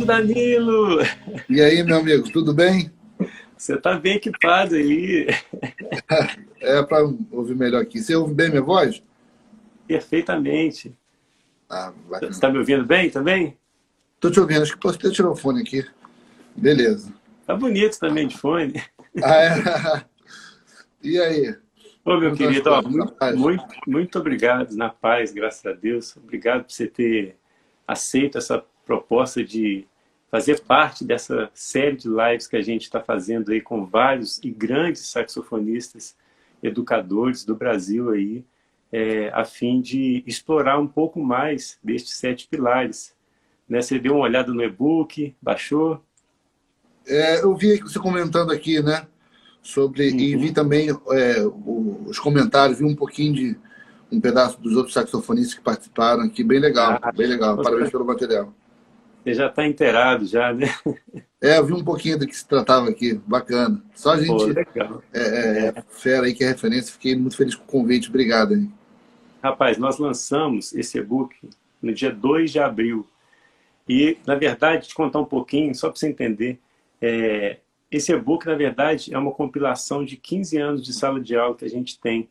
Danilo! E aí, meu amigo, tudo bem? Você está bem equipado aí. É para ouvir melhor aqui. Você ouve bem minha voz? Perfeitamente. Ah, Você está me ouvindo bem também? Estou te ouvindo, acho que posso até tirar o fone aqui. Beleza. Tá bonito também de fone. Ah, é? E aí? Ô, meu Como querido, tá ó, muito, muito, muito obrigado, na paz, graças a Deus. Obrigado por você ter aceito essa proposta de fazer parte dessa série de lives que a gente está fazendo aí com vários e grandes saxofonistas, educadores do Brasil aí, é, a fim de explorar um pouco mais destes sete pilares. Né? Você deu uma olhada no e-book, baixou? É, eu vi você comentando aqui, né? Sobre. E Uhum. vi também é, os comentários, vi um pouquinho de um pedaço dos outros saxofonistas que participaram aqui. Bem legal, Ah, bem legal. Parabéns pelo material. Você já está inteirado já, né? É, eu vi um pouquinho do que se tratava aqui. Bacana. Só a Pô, gente legal. é, é, fera aí que é referência. Fiquei muito feliz com o convite. Obrigado. Rapaz, nós lançamos esse e-book no dia 2 de abril. E, na verdade, te contar um pouquinho, só para você entender, é, esse e-book, na verdade, é uma compilação de 15 anos de sala de aula que a gente tem.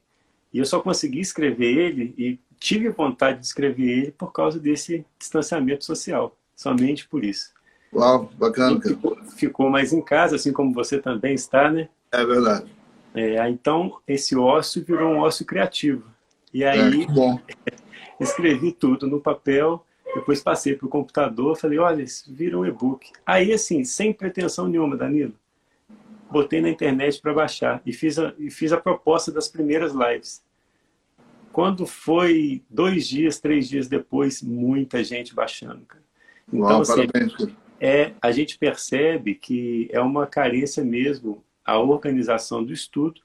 E eu só consegui escrever ele e tive vontade de escrever ele por causa desse distanciamento social, somente por isso. Uau, bacana, cara. ficou, ficou mais em casa, assim como você também está, né? É verdade. É, então, esse ócio virou um ócio criativo. E É, aí, que bom. escrevi tudo no papel, depois passei para o computador, falei, olha, isso vira um e-book. Aí, assim, sem pretensão nenhuma, Danilo, botei na internet para baixar e fiz, a, e fiz a proposta das primeiras lives. Quando foi dois dias, três dias depois, muita gente baixando, cara. Então, Uau, assim, parabéns. é, a gente percebe que é uma carência mesmo a organização do estudo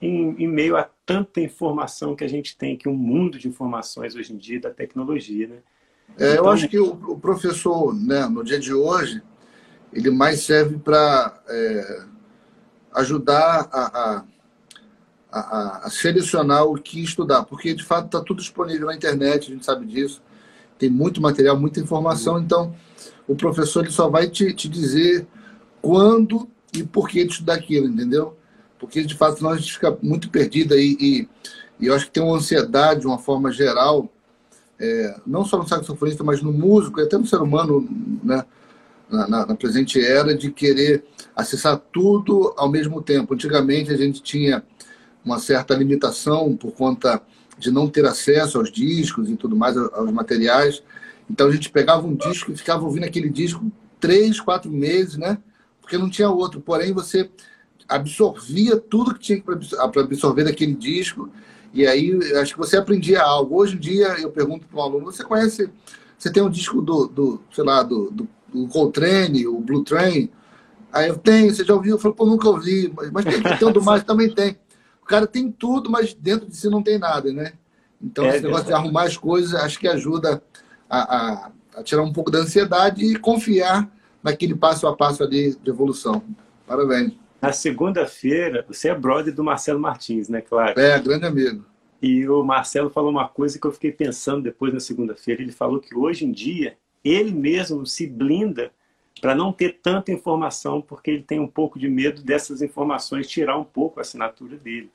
em, em meio a tanta informação que a gente tem, que um mundo de informações hoje em dia da tecnologia, né? É, eu Então- acho que o, o professor, né, no dia de hoje, ele mais serve para ajudar a, a, a- a selecionar o que estudar, porque de fato está tudo disponível na internet, a gente sabe disso. Tem muito material, muita informação, então o professor ele só vai te, te dizer quando e por que de estudar aquilo, entendeu? Porque de fato senão a gente fica muito perdido aí e, e eu acho que tem uma ansiedade de uma forma geral não só no saxofonista, mas no músico, e até no ser humano, né, na, na- na presente era, de querer acessar tudo ao mesmo tempo. Antigamente a gente tinha uma certa limitação por conta de não ter acesso aos discos e tudo mais, aos materiais. Então a gente pegava um disco e ficava ouvindo aquele disco três, quatro meses, né? Porque não tinha outro. Porém, você absorvia tudo que tinha para absorver daquele disco e aí, acho que você aprendia algo. Hoje em dia, eu pergunto para um aluno: você conhece, você tem um disco do, do sei lá, do, do, do Coltrane, o Blue Train? Aí eu tenho, você já ouviu? Eu falo, pô, nunca ouvi, mas, mas tem, tem o do mais também tem. O cara tem tudo, mas dentro de si não tem nada, né? Então, É esse negócio de arrumar as coisas, acho que ajuda a, a, a tirar um pouco da ansiedade e confiar naquele passo a passo ali de evolução. Parabéns. Na segunda-feira, você é brother do Marcelo Martins, né, claro? É, grande amigo. E o Marcelo falou uma coisa que eu fiquei pensando depois na segunda-feira. Ele falou que hoje em dia ele mesmo se blinda para não ter tanta informação, porque ele tem um pouco de medo dessas informações tirar um pouco a assinatura dele.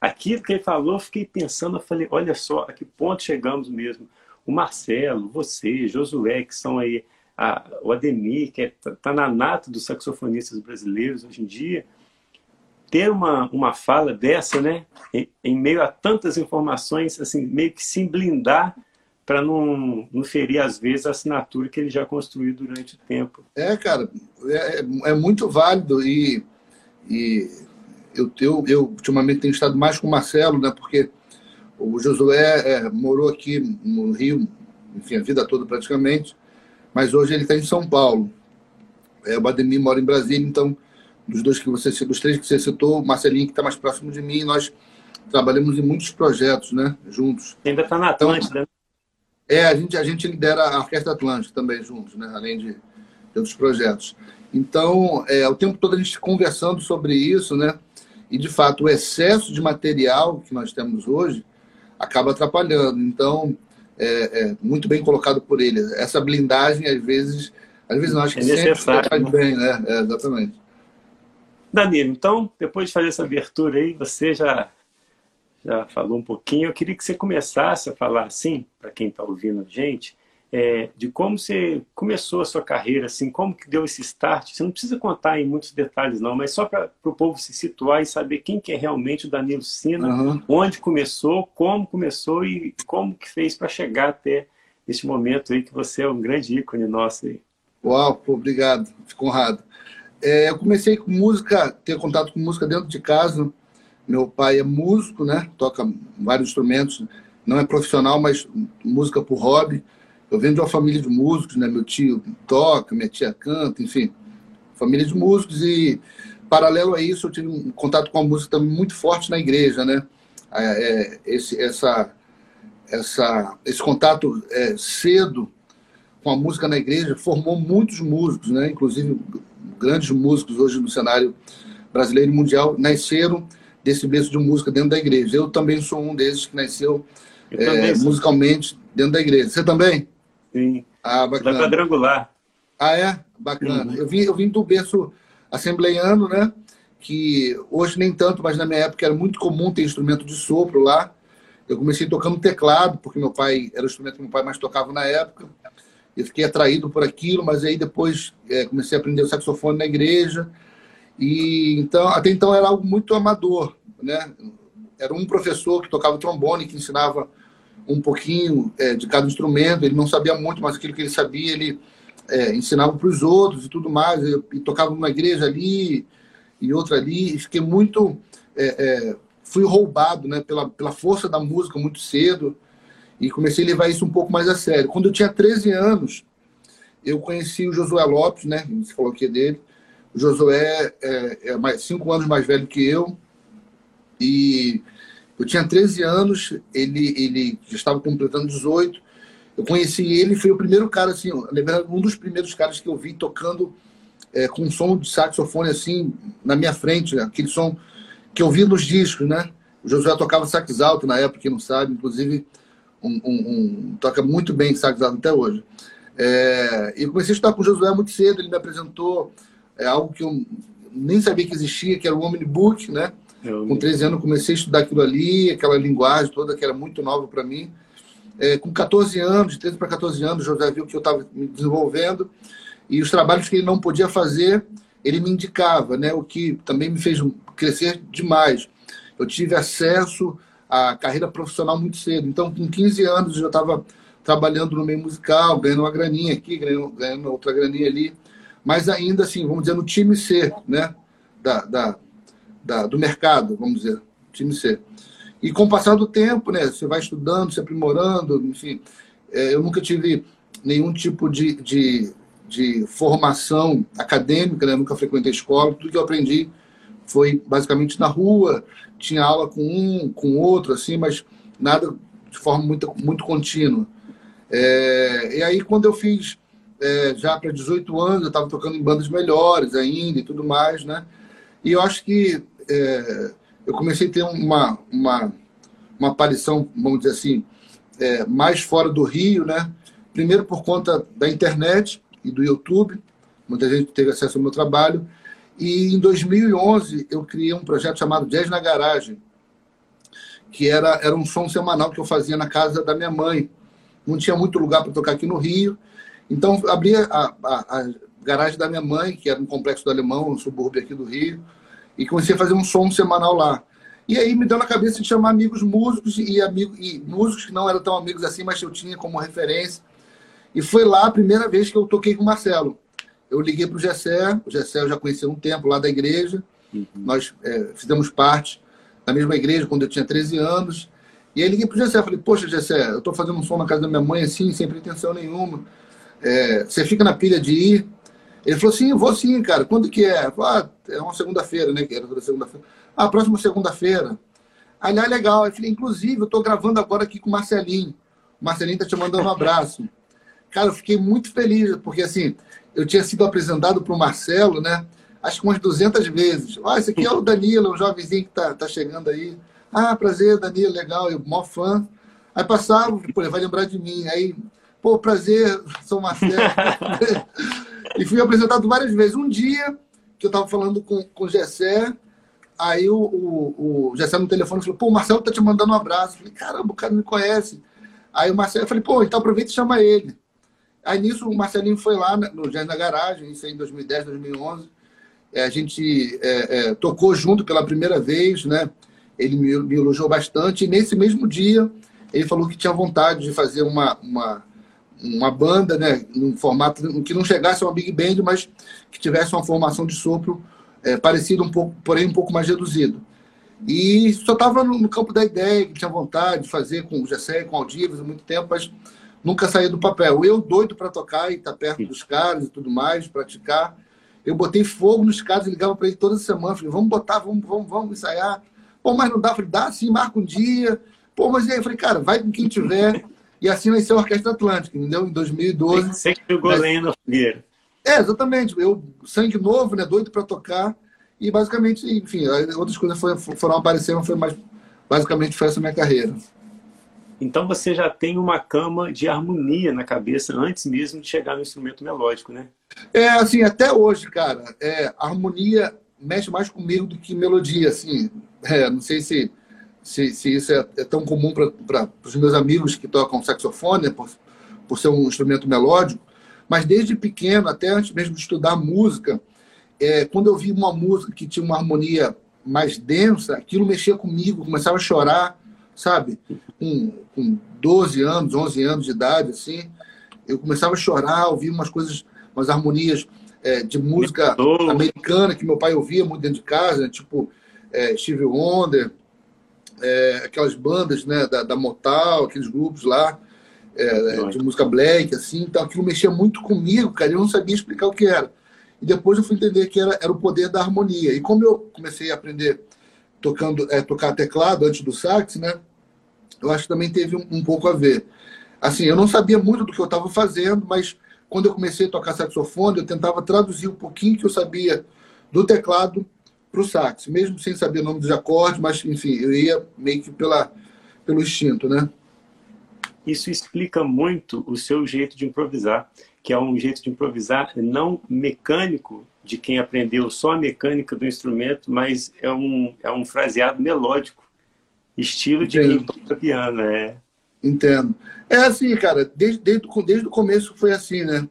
Aquilo que ele falou, eu fiquei pensando, eu falei, olha só, a que ponto chegamos mesmo. O Marcelo, você, Josué, que são aí, a, o Ademir, que está é, tá na nata dos saxofonistas brasileiros hoje em dia, ter uma, uma fala dessa, né, em, em, meio a tantas informações, assim, meio que se blindar para não, não ferir, às vezes, a assinatura que ele já construiu durante o tempo. É, cara, é, é muito válido e, e eu, eu, eu ultimamente tenho estado mais com o Marcelo, né, porque o Josué é, morou aqui no Rio, enfim, a vida toda praticamente, mas hoje ele está em São Paulo. É, o Ademir mora em Brasília, então dos dois que você dos três que você citou, o Marcelinho que está mais próximo de mim, nós trabalhamos em muitos projetos, né, juntos. Ainda está na Atlântida. Então, é, a gente a gente lidera a Orquestra Atlântica também juntos, né, além de, de outros projetos. Então, é, o tempo todo a gente conversando sobre isso, né? E de fato o excesso de material que nós temos hoje acaba atrapalhando. Então, é, é muito bem colocado por ele. Essa blindagem às vezes Às vezes não, acho que é sempre faz né? bem, né? É, exatamente. Danilo, então, depois de fazer essa abertura aí, você já, já falou um pouquinho. Eu queria que você começasse a falar assim, para quem está ouvindo a gente, é, de como você começou a sua carreira, assim, como que deu esse start. Você não precisa contar em muitos detalhes, não, mas só para o povo se situar e saber quem que é realmente o Danilo Sina, uhum. onde começou, como começou e como que fez para chegar até esse momento aí que você é um grande ícone nosso aí. Uau, obrigado, fico honrado. É, eu comecei com música, ter contato com música dentro de casa. Meu pai é músico, né? Toca vários instrumentos. Não é profissional, mas música por hobby. Eu venho de uma família de músicos, né? Meu tio toca, minha tia canta, enfim, família de músicos. E paralelo a isso, eu tive um contato com a música também muito forte na igreja, né? É, é esse, essa, essa, esse contato é, cedo com a música na igreja formou muitos músicos, né? Inclusive grandes músicos hoje no cenário brasileiro e mundial nasceram desse berço de música dentro da igreja. Eu também sou um desses que nasceu é, musicalmente dentro da igreja. Você também? Sim. Ah, bacana. Da quadrangular. Ah, é? Bacana. Uhum. Eu, vim, eu vim do berço assembleiano, né? Que hoje nem tanto, mas na minha época era muito comum ter instrumento de sopro lá. Eu comecei tocando teclado, porque meu pai era o instrumento que meu pai mais tocava na época. Eu fiquei atraído por aquilo, mas aí depois é, comecei a aprender o saxofone na igreja. E então, até então era algo muito amador, né? Era um professor que tocava trombone, que ensinava um pouquinho é, de cada instrumento. Ele não sabia muito, mas aquilo que ele sabia, ele é, ensinava para os outros e tudo mais. Eu, e tocava numa igreja ali e outra ali. E fiquei muito. É, é, fui roubado né, pela, pela força da música muito cedo e comecei a levar isso um pouco mais a sério. Quando eu tinha 13 anos, eu conheci o Josué Lopes, né? Você falou aqui dele. O Josué é, é mais, cinco anos mais velho que eu. E eu tinha 13 anos, ele, ele já estava completando 18. Eu conheci ele, foi o primeiro cara, assim, um dos primeiros caras que eu vi tocando é, com som de saxofone, assim, na minha frente, né? aquele som que eu vi nos discos, né? O Josué tocava sax alto na época, quem não sabe, inclusive um, um, um, toca muito bem sax alto até hoje. É, e comecei a estudar com o Josué muito cedo, ele me apresentou é, algo que eu nem sabia que existia, que era o Omnibook, né? Eu... Com 13 anos comecei a estudar aquilo ali, aquela linguagem toda que era muito nova para mim. É, com 14 anos, de 13 para 14 anos, José viu que eu estava me desenvolvendo e os trabalhos que ele não podia fazer, ele me indicava, né? O que também me fez crescer demais. Eu tive acesso à carreira profissional muito cedo. Então, com 15 anos, eu já estava trabalhando no meio musical, ganhando uma graninha aqui, ganhando, ganhando outra graninha ali. Mas ainda assim, vamos dizer, no time C, né? Da, da, da, do mercado, vamos dizer, time C. E com o passar do tempo, né, você vai estudando, se aprimorando, enfim. É, eu nunca tive nenhum tipo de, de, de formação acadêmica, né, nunca frequentei escola, tudo que eu aprendi foi basicamente na rua, tinha aula com um, com outro, assim, mas nada de forma muito, muito contínua. É, e aí, quando eu fiz é, já para 18 anos, eu estava tocando em bandas melhores ainda e tudo mais, né? E eu acho que é, eu comecei a ter uma, uma, uma aparição, vamos dizer assim, é, mais fora do Rio, né? Primeiro por conta da internet e do YouTube, muita gente teve acesso ao meu trabalho. E em 2011 eu criei um projeto chamado Jazz na Garagem, que era, era um som semanal que eu fazia na casa da minha mãe. Não tinha muito lugar para tocar aqui no Rio. Então abria a, a, a garagem da minha mãe, que era um complexo do Alemão, um subúrbio aqui do Rio e comecei a fazer um som semanal lá. E aí me deu na cabeça de chamar amigos músicos e, amigos, e músicos que não eram tão amigos assim, mas eu tinha como referência. E foi lá a primeira vez que eu toquei com o Marcelo. Eu liguei para o Gessé, o Gessé eu já conhecia um tempo lá da igreja, uhum. nós é, fizemos parte da mesma igreja quando eu tinha 13 anos. E aí liguei para o Gessé, falei, poxa Gessé, eu estou fazendo um som na casa da minha mãe assim, sem pretensão nenhuma. É, você fica na pilha de ir? Ele falou assim, vou sim, cara. Quando que é? Falei, ah, é uma segunda-feira, né? Que era toda segunda-feira. Ah, próxima segunda-feira. Ali é legal. Eu falei, inclusive, eu estou gravando agora aqui com o Marcelinho. O Marcelinho tá te mandando um abraço. Cara, eu fiquei muito feliz, porque assim, eu tinha sido apresentado para o Marcelo, né? Acho que umas 200 vezes. Ah, esse aqui é o Danilo, um jovenzinho que tá, tá chegando aí. Ah, prazer, Danilo, legal, eu mó fã. Aí passava, pô, ele vai lembrar de mim. Aí, pô, prazer, sou Marcelo. e fui apresentado várias vezes. Um dia que eu estava falando com, com o Gessé, aí o, o, o Gessé no telefone falou, pô, o Marcelo tá te mandando um abraço. Eu falei, caramba, o cara me conhece. Aí o Marcelo, eu falei, pô, então aproveita e chama ele. Aí nisso o Marcelinho foi lá no Jazz na Garagem, isso aí em 2010, 2011. É, a gente é, é, tocou junto pela primeira vez, né? Ele me, me, elogiou bastante. E nesse mesmo dia, ele falou que tinha vontade de fazer uma, uma, uma banda, né? Num formato que não chegasse a uma big band, mas que tivesse uma formação de sopro é, parecida um pouco, porém um pouco mais reduzido. E só estava no, no, campo da ideia, que tinha vontade de fazer com o Gessé, com o Aldivas há muito tempo, mas nunca saía do papel. Eu doido para tocar e estar tá perto dos caras e tudo mais, praticar. Eu botei fogo nos caras, ligava para ele toda semana, falei, vamos botar, vamos, vamos, vamos ensaiar. Pô, mas não dá, falei, dá sim, marca um dia. Pô, mas aí, eu falei, cara, vai com quem tiver. E assim nasceu a Orquestra Atlântica, entendeu? Em 2012. Você que jogou mas... lenha no fogueiro. É, exatamente. Eu, sangue novo, né? Doido para tocar. E basicamente, enfim, outras coisas foram, foram aparecendo, foi mais. Basicamente foi essa minha carreira. Então você já tem uma cama de harmonia na cabeça antes mesmo de chegar no instrumento melódico, né? É, assim, até hoje, cara, é, harmonia mexe mais comigo do que melodia, assim. É, não sei se, se, se isso é, é, tão comum para os meus amigos que tocam saxofone, né, por, por ser um instrumento melódico, mas desde pequeno, até antes mesmo de estudar música, é, quando eu vi uma música que tinha uma harmonia mais densa, aquilo mexia comigo, começava a chorar, sabe? Com, com 12 anos, 11 anos de idade, assim, eu começava a chorar, ouvir umas coisas, umas harmonias é, de música americana que meu pai ouvia muito dentro de casa, né? tipo é, Steve Wonder, é, aquelas bandas né, da, da Motal, aqueles grupos lá é, de música black, assim, então aquilo mexia muito comigo, cara, eu não sabia explicar o que era. E depois eu fui entender que era, era o poder da harmonia. E como eu comecei a aprender tocando, é, tocar teclado antes do sax, né? Eu acho que também teve um, um pouco a ver. Assim, eu não sabia muito do que eu estava fazendo, mas quando eu comecei a tocar saxofone, eu tentava traduzir um pouquinho que eu sabia do teclado para o sax, mesmo sem saber o nome dos acordes, mas enfim, eu ia meio que pela, pelo instinto, né? Isso explica muito o seu jeito de improvisar, que é um jeito de improvisar não mecânico de quem aprendeu só a mecânica do instrumento, mas é um, é um fraseado melódico, estilo de Entendo. quem toca piano. É. Entendo. É assim, cara, desde, desde, desde o começo foi assim, né?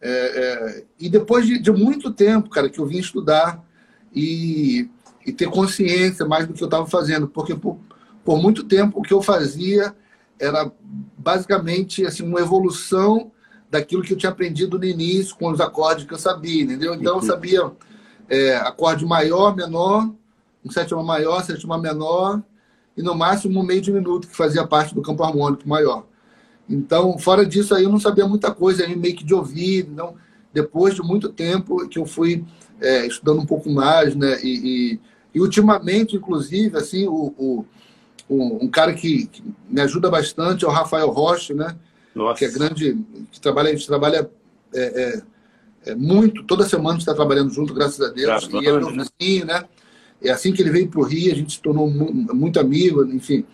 É, é, e depois de, de, muito tempo, cara, que eu vim estudar e, e ter consciência mais do que eu estava fazendo, porque por, por muito tempo o que eu fazia era basicamente assim uma evolução daquilo que eu tinha aprendido no início com os acordes que eu sabia, entendeu? Então eu sabia é, acorde maior, menor, um sétima maior, sétima menor e no máximo um meio de minuto que fazia parte do campo harmônico maior. Então, fora disso aí eu não sabia muita coisa, aí meio que de ouvir, não. Depois de muito tempo que eu fui é, estudando um pouco mais, né? E, e, e ultimamente, inclusive, assim, o, o, um, um cara que, que, me ajuda bastante é o Rafael Rocha, né? Nossa. que é grande, que trabalha, a gente trabalha é, é, é muito, toda semana a gente está trabalhando junto, graças a Deus, e é meu né? vizinho, né? É assim que ele veio para o Rio, a gente se tornou muito, muito amigo, enfim.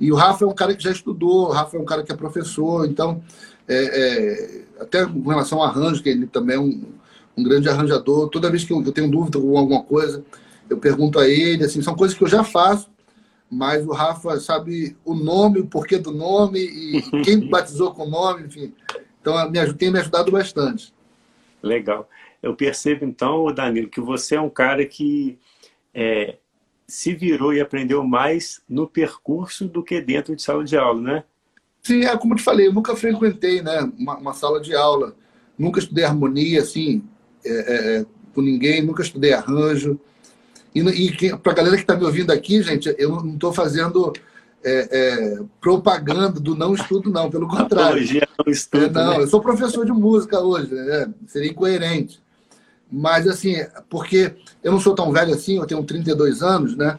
E o Rafa é um cara que já estudou, o Rafa é um cara que é professor, então, é, é, até com relação ao arranjo, que ele também é um, um grande arranjador, toda vez que eu, eu tenho dúvida com alguma coisa, eu pergunto a ele, assim, são coisas que eu já faço, mas o Rafa sabe o nome, o porquê do nome e quem batizou com o nome, enfim. Então, me, tem me ajudado bastante. Legal. Eu percebo, então, Danilo, que você é um cara que é, se virou e aprendeu mais no percurso do que dentro de sala de aula, né? Sim, é como eu te falei, eu nunca frequentei né, uma, uma sala de aula, nunca estudei harmonia, assim, é, é, é com ninguém, nunca estudei arranjo. E, e para a galera que está me ouvindo aqui, gente, eu não estou fazendo é, é, propaganda do não estudo, não, pelo contrário. não estudo, é, não, né? eu sou professor de música hoje, né? seria incoerente. Mas, assim, porque eu não sou tão velho assim, eu tenho 32 anos, né?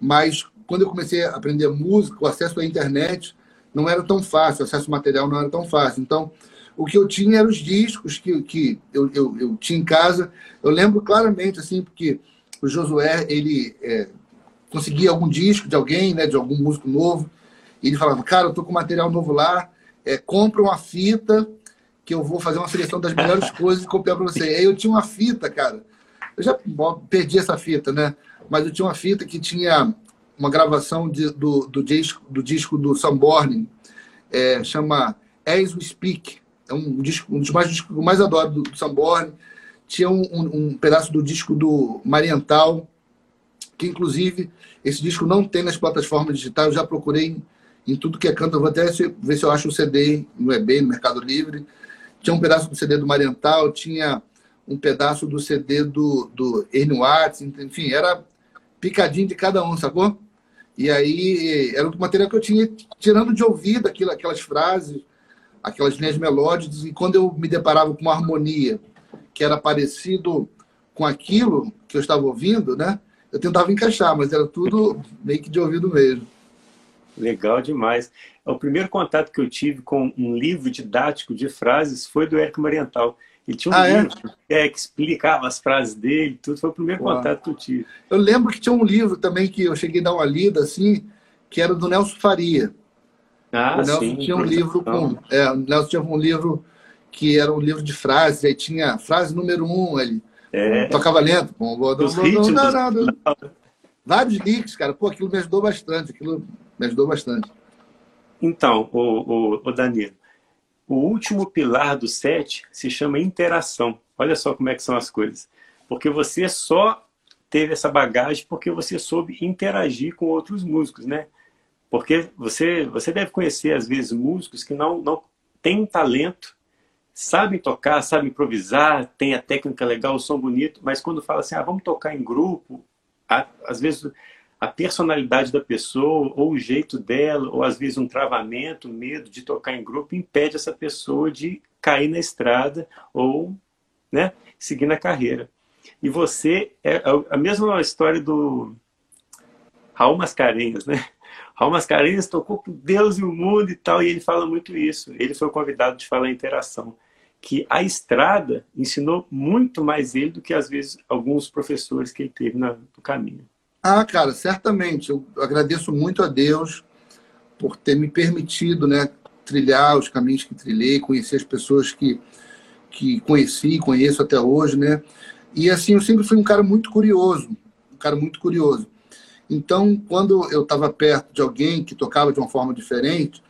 Mas quando eu comecei a aprender música, o acesso à internet não era tão fácil, o acesso ao material não era tão fácil. Então, o que eu tinha eram os discos que, que eu, eu, eu tinha em casa. Eu lembro claramente, assim, porque o Josué, ele é, conseguia algum disco de alguém, né, de algum músico novo, e ele falava, cara, eu tô com material novo lá, é, compra uma fita que eu vou fazer uma seleção das melhores coisas e copiar para você. Aí eu tinha uma fita, cara. Eu já perdi essa fita, né? Mas eu tinha uma fita que tinha uma gravação de, do, do, disco, do disco do Samborn, é, chama As We Speak. É um, disco, um dos mais discos que eu mais adoro do, do. Tinha um, um, um, pedaço do disco do Mariental, que inclusive esse disco não tem nas plataformas digitais. Eu já procurei em, em tudo que é canto. Eu vou até ver se eu acho o CD no eBay, no Mercado Livre. Tinha um pedaço do CD do Mariental, tinha um pedaço do CD do, do Ernie Watts, enfim, era picadinho de cada um, sacou? E aí era o material que eu tinha tirando de ouvido aquilo, aquelas frases, aquelas linhas melódicas, e quando eu me deparava com uma harmonia que era parecido com aquilo que eu estava ouvindo, né? Eu tentava encaixar, mas era tudo meio que de ouvido mesmo. Legal demais. O primeiro contato que eu tive com um livro didático de frases foi do Érico Mariental. Ele tinha um ah, é? livro é? É, que explicava as frases dele, tudo. Foi o primeiro Uau. contato que eu tive. Eu lembro que tinha um livro também que eu cheguei a dar uma lida, assim, que era do Nelson Faria. Ah, o Nelson sim, tinha um livro com. É, o Nelson tinha um livro que era um livro de frases, aí tinha frase número um, ele é. tocava lento. Bom, não, não, não, Vários links, cara. Pô, aquilo me ajudou bastante. Aquilo me ajudou bastante. Então, o, o, o Danilo, o último pilar do sete se chama interação. Olha só como é que são as coisas. Porque você só teve essa bagagem porque você soube interagir com outros músicos, né? Porque você, você deve conhecer, às vezes, músicos que não, não têm talento, sabem tocar, sabem improvisar, têm a técnica legal, o som bonito, mas quando fala assim, ah, vamos tocar em grupo, às vezes a personalidade da pessoa, ou o jeito dela, ou às vezes um travamento, medo de tocar em grupo, impede essa pessoa de cair na estrada ou né, seguir na carreira. E você, é a mesma história do Raul Mascarenhas, né? Raul Mascarenhas tocou com Deus e o mundo e tal, e ele fala muito isso. Ele foi convidado de falar interação. Que a estrada ensinou muito mais ele do que, às vezes, alguns professores que ele teve no caminho. Ah, cara, certamente. Eu agradeço muito a Deus por ter me permitido, né, trilhar os caminhos que trilhei, conhecer as pessoas que que conheci e conheço até hoje, né? E assim, eu sempre fui um cara muito curioso, um cara muito curioso. Então, quando eu estava perto de alguém que tocava de uma forma diferente,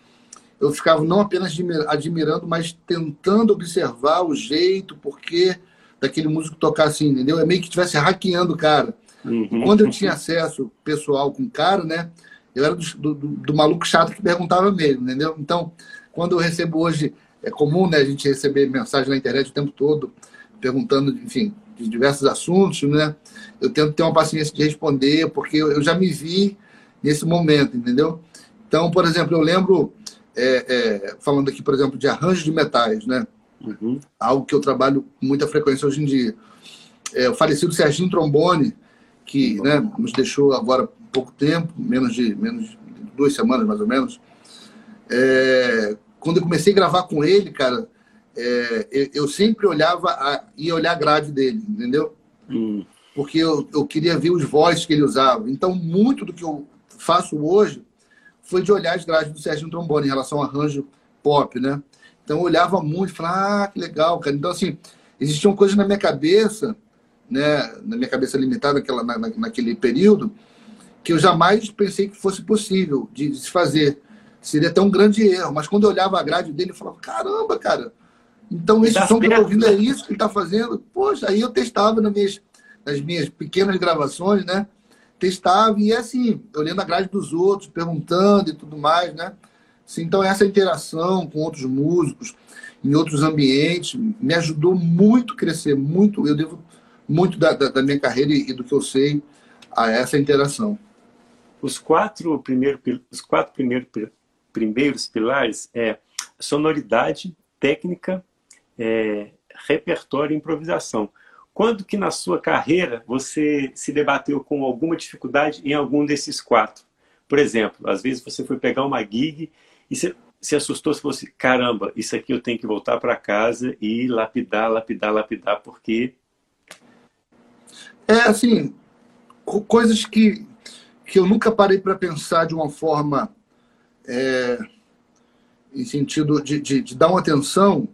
eu ficava não apenas admirando, mas tentando observar o jeito, o porquê daquele músico tocar assim, entendeu? É meio que estivesse hackeando o cara. Uhum. Quando eu tinha acesso pessoal com o cara, né? Eu era do, do, do, maluco chato que perguntava mesmo, entendeu? Então, quando eu recebo hoje, é comum né, a gente receber mensagem na internet o tempo todo, perguntando, enfim, de diversos assuntos, né? Eu tento ter uma paciência de responder, porque eu, eu já me vi nesse momento, entendeu? Então, por exemplo, eu lembro, é, é, falando aqui, por exemplo, de arranjo de metais, né? Uhum. Algo que eu trabalho com muita frequência hoje em dia. É, o falecido Serginho Trombone, que né, nos deixou agora pouco tempo, menos de, menos de duas semanas mais ou menos. É, quando eu comecei a gravar com ele, cara, é, eu sempre olhava, a, ia olhar a grade dele, entendeu? Hum. Porque eu, eu queria ver os vozes que ele usava. Então, muito do que eu faço hoje foi de olhar as grades do Sérgio Trombone em relação ao arranjo pop, né? Então, eu olhava muito e falava, ah, que legal, cara. Então, assim, existiam coisas na minha cabeça né, na minha cabeça limitada naquela, na, naquele período, que eu jamais pensei que fosse possível de, se fazer. Seria até um grande erro. Mas quando eu olhava a grade dele, eu falava, caramba, cara, então esse som que eu estou ouvindo é isso que ele está fazendo? Poxa, aí eu testava nas minhas, nas minhas pequenas gravações, né? Testava e assim, olhando a grade dos outros, perguntando e tudo mais, né? Assim, então essa interação com outros músicos, em outros ambientes, me ajudou muito a crescer, muito. Eu devo muito da, da, da minha carreira e, do que eu sei a essa interação. Os quatro, primeiro, os quatro primeiro, primeiros pilares é sonoridade, técnica, é, repertório e improvisação. Quando que na sua carreira você se debateu com alguma dificuldade em algum desses quatro? Por exemplo, às vezes você foi pegar uma gig e você se assustou se fosse, caramba, isso aqui eu tenho que voltar para casa e lapidar, lapidar, lapidar, porque é assim, coisas que, que eu nunca parei para pensar de uma forma é, em sentido de, de, de, dar uma atenção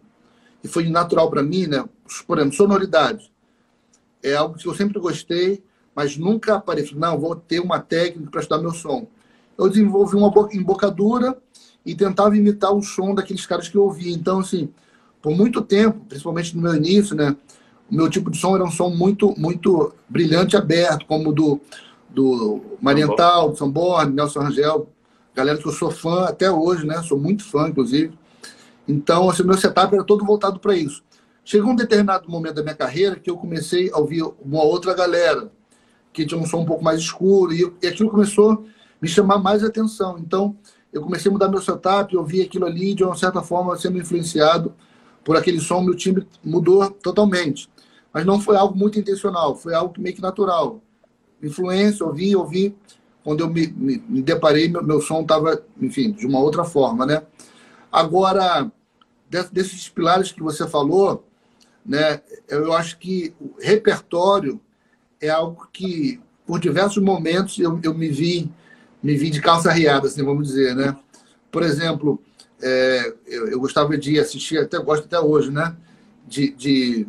e foi natural para mim, né? Por exemplo, sonoridade. É algo que eu sempre gostei, mas nunca apareci. Não, vou ter uma técnica para estudar meu som. Eu desenvolvi uma embocadura e tentava imitar o som daqueles caras que eu ouvia. Então, assim, por muito tempo, principalmente no meu início, né? O meu tipo de som era um som muito, muito brilhante, aberto, como o do, do Mariental, do Samborne, Nelson Rangel, galera que eu sou fã até hoje, né? Sou muito fã, inclusive. Então, assim, meu setup era todo voltado para isso. Chegou um determinado momento da minha carreira que eu comecei a ouvir uma outra galera que tinha um som um pouco mais escuro e, e aquilo começou a me chamar mais atenção. Então, eu comecei a mudar meu setup, eu vi aquilo ali de uma certa forma sendo influenciado por aquele som, meu time mudou totalmente. Mas não foi algo muito intencional, foi algo meio que natural. Influência, ouvi, ouvi. Quando eu me, me, me deparei, meu, meu som estava, enfim, de uma outra forma, né? Agora, desses pilares que você falou, né, eu acho que o repertório é algo que, por diversos momentos, eu, eu me vi me vi de calça riada, assim, vamos dizer, né? Por exemplo, é, eu, eu, gostava de assistir, até gosto até hoje, né? De, de,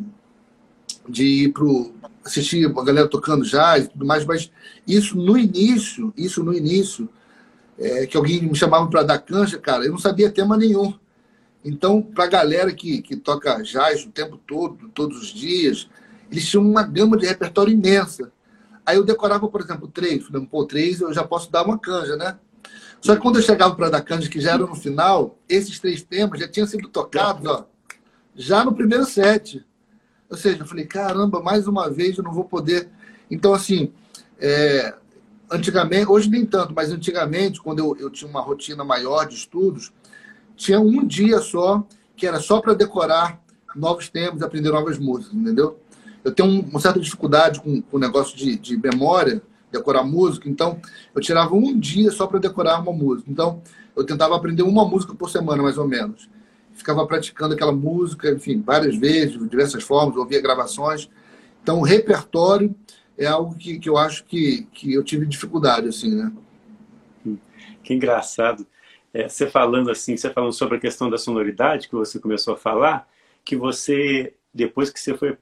de ir pro assistir a galera tocando jazz e tudo mais, mas isso no início, isso no início, é, que alguém me chamava para dar canja, cara, eu não sabia tema nenhum. Então, para a galera que, que toca jazz o tempo todo, todos os dias, eles tinham uma gama de repertório imensa. Aí eu decorava, por exemplo, três. Falei, pô, três eu já posso dar uma canja, né? Só que quando eu chegava para dar canja, que já era no final, esses três temas já tinham sido tocados ó, já no primeiro set. Ou seja, eu falei, caramba, mais uma vez eu não vou poder. Então, assim, é, antigamente, hoje nem tanto, mas antigamente, quando eu, eu tinha uma rotina maior de estudos, tinha um dia só que era só para decorar novos temas, aprender novas músicas, entendeu? eu tenho uma certa dificuldade com o negócio de, de memória, decorar música, então eu tirava um dia só para decorar uma música. Então eu tentava aprender uma música por semana, mais ou menos. Ficava praticando aquela música, enfim, várias vezes, de diversas formas, ouvia gravações. Então o repertório é algo que, que eu acho que, que eu tive dificuldade, assim, né? Que engraçado. É, você falando assim, você falando sobre a questão da sonoridade que você começou a falar, que você, depois que você foi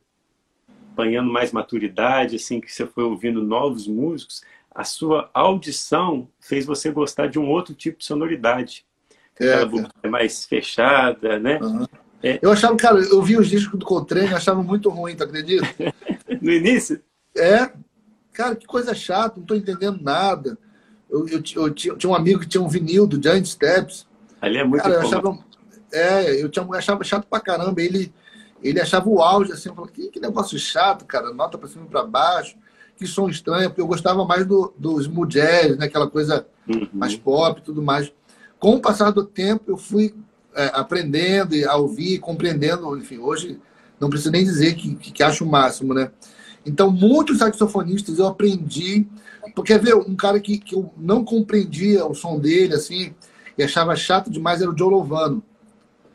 apanhando mais maturidade, assim, que você foi ouvindo novos músicos, a sua audição fez você gostar de um outro tipo de sonoridade. É, Aquela é mais fechada, né? Uhum. É. Eu achava, cara, eu vi os discos do Coltrane achava muito ruim, tu acredita? no início? É. Cara, que coisa chata, não tô entendendo nada. Eu, eu, eu, tinha, eu, tinha, um amigo que tinha um vinil do Giant Steps. Ali é muito cara, eu achava, É, eu tinha, eu achava chato pra caramba. Ele ele achava o auge, assim, falou, que, que negócio chato, cara, nota para cima e para baixo, que som estranho, porque eu gostava mais do, do smooth jazz, né, aquela coisa uhum. mais pop e tudo mais. Com o passar do tempo, eu fui é, aprendendo a ouvir, compreendendo, enfim, hoje não preciso nem dizer que, que, que acho o máximo, né? Então, muitos saxofonistas eu aprendi, porque, ver, um cara que, que eu não compreendia o som dele, assim, e achava chato demais era o Joe Lovano.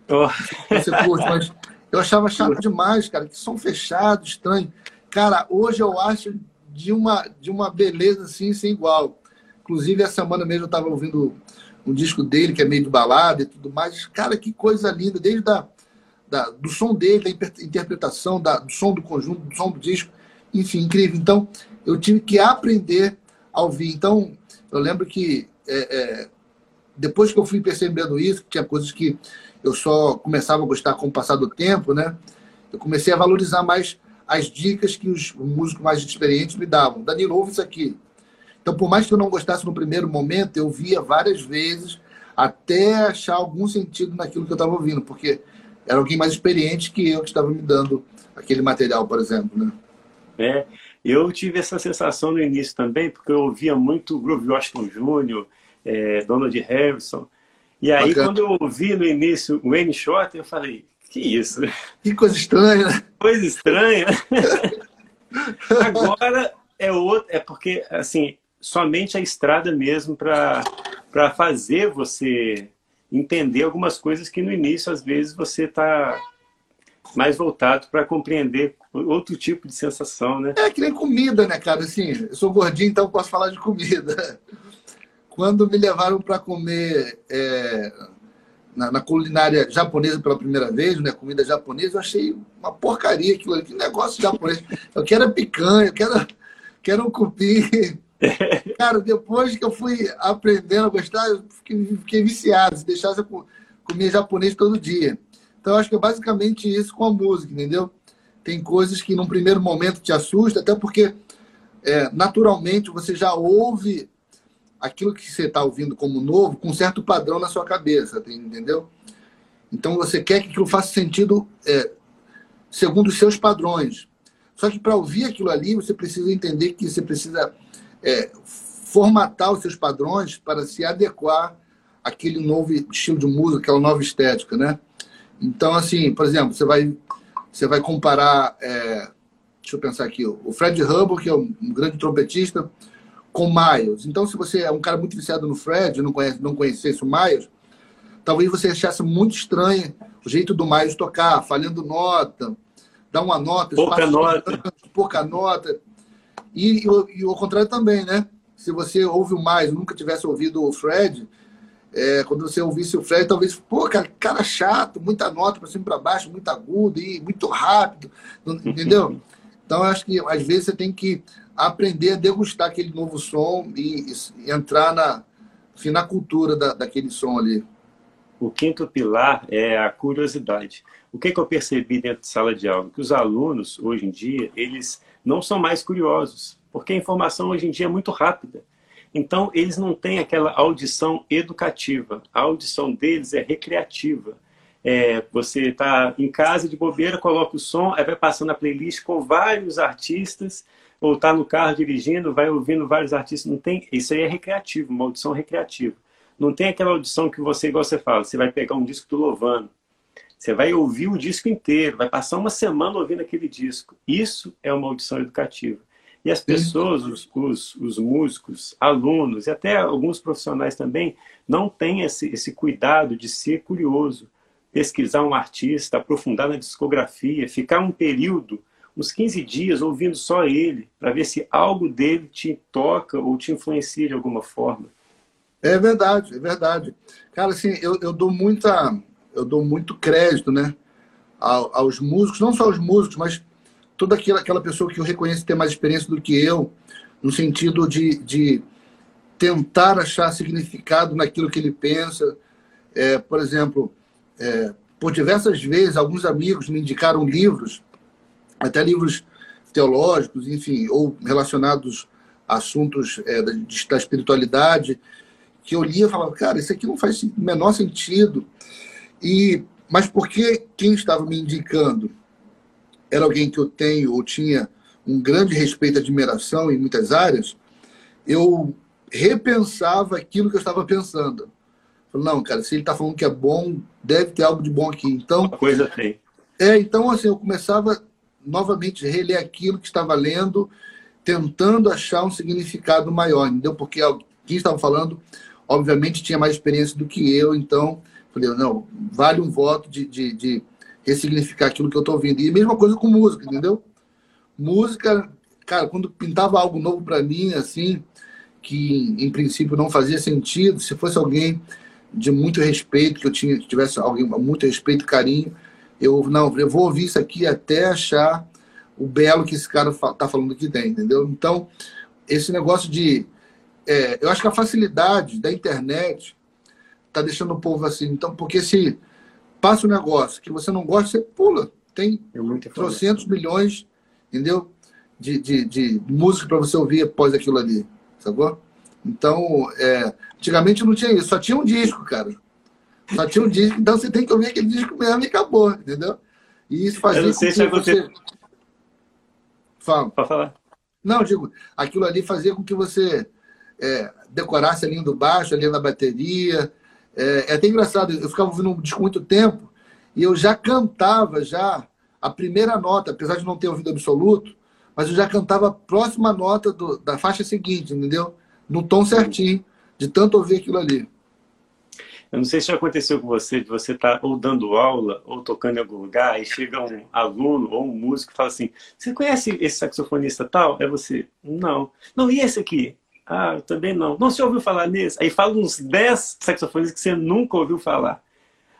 Oh. Você curte, mas eu achava chato demais, cara, que som fechado, estranho. Cara, hoje eu acho de uma, de uma beleza assim, sem igual. Inclusive, essa semana mesmo eu estava ouvindo um disco dele, que é meio de balada e tudo mais. Cara, que coisa linda, desde da, da, do som dele, da interpretação, da, do som do conjunto, do som do disco. Enfim, incrível. Então, eu tive que aprender a ouvir. Então, eu lembro que é, é, depois que eu fui percebendo isso, que tinha coisas que eu só começava a gostar com o passar do tempo, né? Eu comecei a valorizar mais as dicas que os músicos mais experientes me davam. Danilo, ouve isso aqui. Então, por mais que eu não gostasse no primeiro momento, eu via várias vezes até achar algum sentido naquilo que eu estava ouvindo, porque era alguém mais experiente que eu que estava me dando aquele material, por exemplo, né? É, eu tive essa sensação no início também, porque eu ouvia muito Groove Washington Jr., é, Donald Harrison, e aí, Bacana. quando eu ouvi no início o Wayne Shorter, eu falei, que isso? Que coisa estranha, né? Coisa estranha. Agora é outro, é porque, assim, somente a estrada mesmo para fazer você entender algumas coisas que no início, às vezes, você está mais voltado para compreender outro tipo de sensação, né? É que nem comida, né, cara? Assim, eu sou gordinho, então posso falar de comida. Quando me levaram para comer é, na, na, culinária japonesa pela primeira vez, né? Comida japonesa, eu achei uma porcaria aquilo ali, que negócio japonês. Eu quero picanha, eu quero, quero um cupim. Cara, depois que eu fui aprendendo a gostar, eu fiquei, fiquei viciado. Se deixasse, eu comia japonês todo dia. Então, eu acho que é basicamente isso com a música, entendeu? Tem coisas que, num primeiro momento, te assustam, até porque, é, naturalmente, você já ouve aquilo que você está ouvindo como novo com um certo padrão na sua cabeça, entendeu? Então você quer que aquilo faça sentido é, segundo os seus padrões. Só que para ouvir aquilo ali, você precisa entender que você precisa é, formatar os seus padrões para se adequar àquele novo estilo de música, aquela nova estética, né? Então, assim, por exemplo, você vai, você vai comparar, é, deixa eu pensar aqui, o Fred Hubble, que é um grande trompetista, com Miles. Então, se você é um cara muito viciado no Fred, não, conhece, não conhecesse o Miles, talvez você achasse muito estranho o jeito do Miles tocar, falhando nota, dar uma nota, pouca nota, pouca nota. E, e, e o contrário também, né? Se você ouve o Miles, nunca tivesse ouvido o Fred, é, quando você ouvisse o Fred, talvez, pô, cara, cara chato, muita nota para cima para baixo, muito agudo e muito rápido, entendeu? Então, acho que às vezes você tem que aprender a degustar aquele novo som e, e entrar na, enfim, na cultura da, daquele som ali. O quinto pilar é a curiosidade. O que, que eu percebi dentro de sala de aula? Que os alunos, hoje em dia, eles não são mais curiosos, porque a informação hoje em dia é muito rápida. Então, eles não têm aquela audição educativa. A audição deles é recreativa. É, você está em casa de bobeira, coloca o som, aí vai passando a playlist com vários artistas, ou está no carro dirigindo, vai ouvindo vários artistas. Não tem, isso aí é recreativo, uma audição recreativa. Não tem aquela audição que você, igual você fala, você vai pegar um disco do Lovano, você vai ouvir o disco inteiro, vai passar uma semana ouvindo aquele disco. Isso é uma audição educativa. E as pessoas, os, os, os, músicos, alunos e até alguns profissionais também, não têm esse, esse cuidado de ser curioso pesquisar um artista, aprofundar na discografia, ficar um período, uns 15 dias, ouvindo só ele, para ver se algo dele te toca ou te influencia de alguma forma. É verdade, é verdade. Cara, assim, eu, eu dou muita, eu dou muito crédito, né, aos músicos, não só aos músicos, mas toda aquela, aquela pessoa que eu reconheço ter mais experiência do que eu, no sentido de, de tentar achar significado naquilo que ele pensa. É, por exemplo, é, por diversas vezes, alguns amigos me indicaram livros, até livros teológicos, enfim, ou relacionados a assuntos é, da, da, espiritualidade, que eu lia e falava, cara, isso aqui não faz o menor sentido. E, mas porque quem estava me indicando era alguém que eu tenho ou tinha um grande respeito e admiração em muitas áreas, eu repensava aquilo que eu estava pensando. Não, cara, se ele está falando que é bom, deve ter algo de bom aqui. Então, Uma coisa tem. É, então assim, eu começava novamente a reler aquilo que estava lendo, tentando achar um significado maior, entendeu? Porque quem estava falando, obviamente, tinha mais experiência do que eu, então falei, não, vale um voto de, de, de ressignificar aquilo que eu estou ouvindo. E mesma coisa com música, entendeu? Música, cara, quando pintava algo novo para mim, assim, que em princípio não fazia sentido, se fosse alguém de muito respeito, que eu tinha, tivesse alguém muito respeito e carinho, eu não, eu vou ouvir isso aqui até achar o belo que esse cara está falando que tem, entendeu? Então, esse negócio de. É, eu acho que a facilidade da internet está deixando o povo assim. Então, porque se passa um negócio que você não gosta, você pula. Tem é trocentos milhões, entendeu? De, de, de música para você ouvir após aquilo ali, sacou? Então, é, antigamente não tinha isso, só tinha um disco, cara. Só tinha um disco, então você tem que ouvir aquele disco mesmo e acabou, entendeu? E isso fazia com que você... você... Fala. Pode falar. Não, digo, aquilo ali fazia com que você é, decorasse a linha do baixo, a linha da bateria. É, é até engraçado, eu ficava ouvindo um disco muito tempo e eu já cantava já a primeira nota, apesar de não ter ouvido absoluto, mas eu já cantava a próxima nota do, da faixa seguinte, entendeu? No tom certinho, de tanto ouvir aquilo ali. Eu não sei se já aconteceu com você, de você estar tá ou dando aula ou tocando em algum lugar e chega um aluno ou um músico e fala assim: Você conhece esse saxofonista tal? É você? Não. Não, e esse aqui? Ah, eu também não. Não, você ouviu falar nesse? Aí fala uns 10 saxofonistas que você nunca ouviu falar.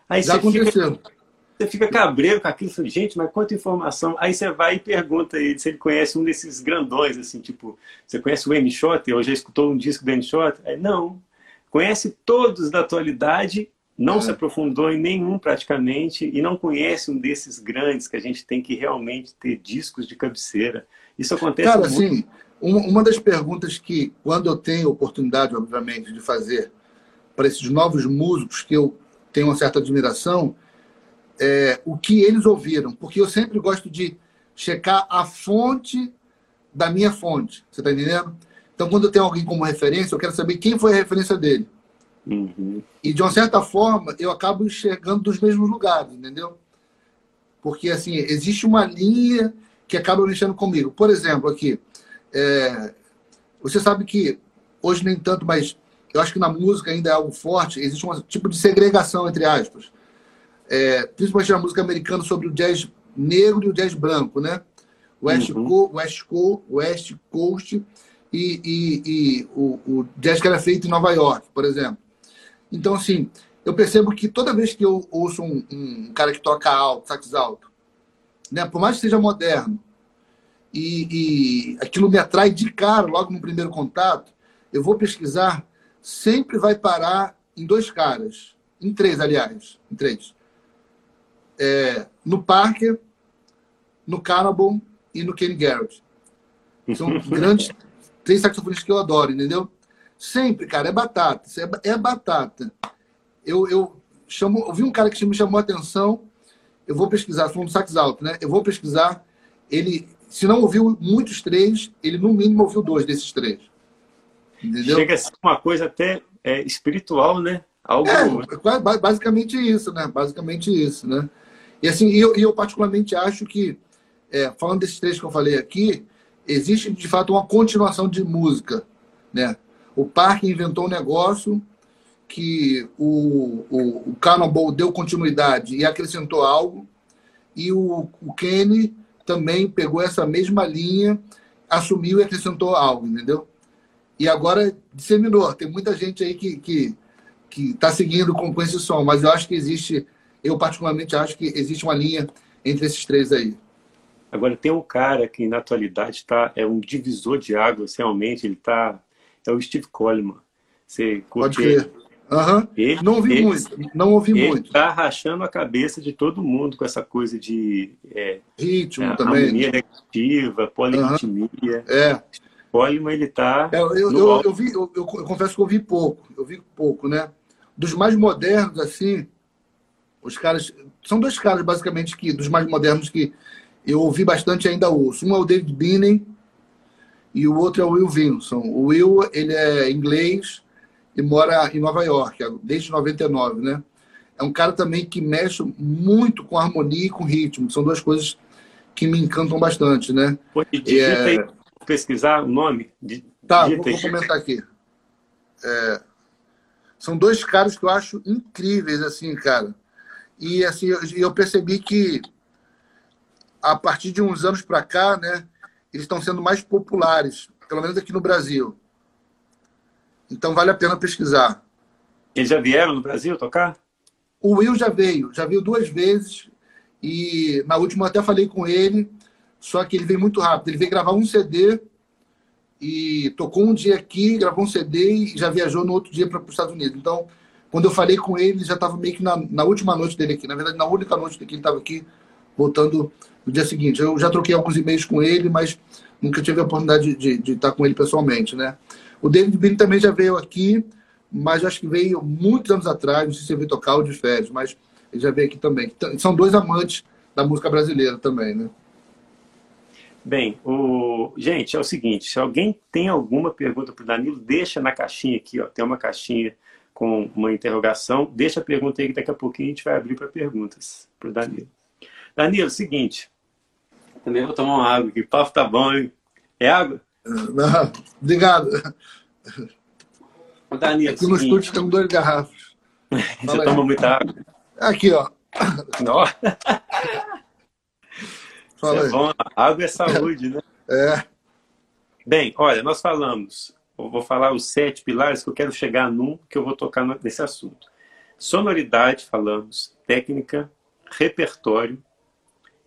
Aí Já você aconteceu. Fica, você fica cabreiro com aquilo, fala, gente, mas quanta informação. Aí você vai e pergunta ele se ele conhece um desses grandões, assim, tipo, você conhece o Wayne Shorter? Ou já escutou um disco do Shorter? Aí, não. Conhece todos da atualidade, não é. se aprofundou em nenhum praticamente e não conhece um desses grandes que a gente tem que realmente ter discos de cabeceira. Isso acontece Cara, muito. assim, uma das perguntas que, quando eu tenho oportunidade, obviamente, de fazer para esses novos músicos que eu tenho uma certa admiração, é, o que eles ouviram, porque eu sempre gosto de checar a fonte da minha fonte, você está entendendo? Então, quando eu tenho alguém como referência, eu quero saber quem foi a referência dele. Uhum. E, de uma certa forma, eu acabo enxergando dos mesmos lugares, entendeu? Porque, assim, existe uma linha que acaba mexendo comigo. Por exemplo, aqui, é, você sabe que, hoje nem tanto, mas eu acho que na música ainda é algo forte, existe um tipo de segregação, entre aspas é, principalmente na música americana, sobre o jazz negro e o jazz branco, né? West, uhum. Co West, Co West Coast e, e, e o, o, jazz que era feito em Nova York, por exemplo. Então, assim, eu percebo que toda vez que eu ouço um, um cara que toca alto, sax alto, né, por mais que seja moderno, e, e aquilo me atrai de cara, logo no primeiro contato, eu vou pesquisar, sempre vai parar em dois caras. Em três, aliás. Em três é, no Parker, no Cannibal e no Kenny Garrett. São grandes três saxofonistas que eu adoro, entendeu? Sempre, cara, é batata. É, é batata. Eu, eu, chamo, eu vi um cara que me chamou a atenção. Eu vou pesquisar, falando do sax alto, né? Eu vou pesquisar. Ele, se não ouviu muitos três, ele no mínimo ouviu dois desses três. Entendeu? Chega a ser uma coisa até é, espiritual, né? Algo... É, basicamente isso, né? Basicamente isso, né? E assim, eu, eu particularmente acho que, é, falando desses três que eu falei aqui, existe de fato uma continuação de música. Né? O Parque inventou um negócio que o, o, o Cannonball deu continuidade e acrescentou algo, e o, o Kenny também pegou essa mesma linha, assumiu e acrescentou algo, entendeu? E agora disseminou. Tem muita gente aí que está que, que tá seguindo com, com esse som, mas eu acho que existe eu, particularmente, acho que existe uma linha entre esses três aí. Agora, tem um cara que, na atualidade, tá, é um divisor de águas, realmente. Ele tá, é o Steve Coleman. Você Pode crer. Uhum. Ele, não ouvi ele, muito, não ouvi ele muito. Está rachando a cabeça de todo mundo com essa coisa de é, ritmo é, também, harmonia negativa, poliritmia. Uhum. É. Coleman ele está. É, eu, eu, eu, vi, eu, eu, confesso que eu vi pouco, eu vi pouco, né? Dos mais modernos assim, os caras. São dois caras, basicamente, que dos mais modernos que eu ouvi bastante ainda ouço. Um é o David Binney e o outro é o Will Vinson. O Will, ele é inglês e mora em Nova York, desde 99, né? É um cara também que mexe muito com harmonia e com ritmo. São duas coisas que me encantam bastante, né? Pô, digita é... aí, pesquisar o nome. Tá, vou, vou, comentar aqui. É... São dois caras que eu acho incríveis, assim, cara. E assim, eu, eu percebi que a partir de uns anos para cá, né, eles estão sendo mais populares, pelo menos aqui no Brasil. Então vale a pena pesquisar. Eles já vieram no Brasil tocar? O Will já veio, já veio duas vezes. E na última eu até falei com ele, só que ele veio muito rápido. Ele veio gravar um CD e tocou um dia aqui, gravou um CD e já viajou no outro dia para os Estados Unidos. Então, quando eu falei com ele, ele já estava meio que na, na, última noite dele aqui. Na verdade, na única noite que ele estava aqui, voltando no dia seguinte. Eu já troquei alguns e-mails com ele, mas nunca tive a oportunidade de, de, de estar com ele pessoalmente, né? O David Bini também já veio aqui, mas acho que veio muitos anos atrás, não sei se ele veio tocar o de férias, mas ele já veio aqui também. Então, são dois amantes da música brasileira também, né? Bem, o... gente, é o seguinte, se alguém tem alguma pergunta para o Danilo, deixa na caixinha aqui, ó, tem uma caixinha com uma interrogação. Deixa a pergunta aí que daqui a pouquinho a gente vai abrir para perguntas para o Danilo. Danilo, é seguinte. Também vou tomar uma água aqui. O papo tá bom, hein? É água? Não, obrigado. Danilo, aqui no estúdio estão duas garrafas. Você toma muita água? Aqui, ó. Nossa. Fala é bom. Água é saúde, né? É. Bem, olha, nós falamos eu vou falar os sete pilares que eu quero chegar num que eu vou tocar nesse assunto. Sonoridade, falamos, técnica, repertório,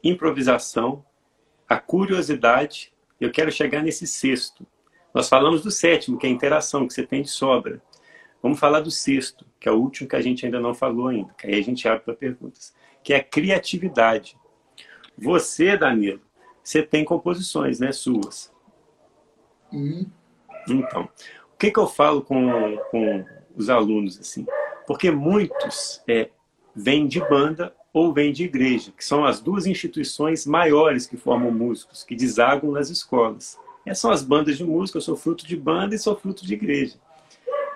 improvisação, a curiosidade. Eu quero chegar nesse sexto. Nós falamos do sétimo, que é a interação, que você tem de sobra. Vamos falar do sexto, que é o último que a gente ainda não falou ainda, que aí a gente abre para perguntas, que é a criatividade. Você, Danilo, você tem composições, né, suas. Uhum. Então, o que, que eu falo com, com os alunos, assim? Porque muitos é, vêm de banda ou vêm de igreja, que são as duas instituições maiores que formam músicos, que desagam nas escolas. Essas são as bandas de música, eu sou fruto de banda e sou fruto de igreja.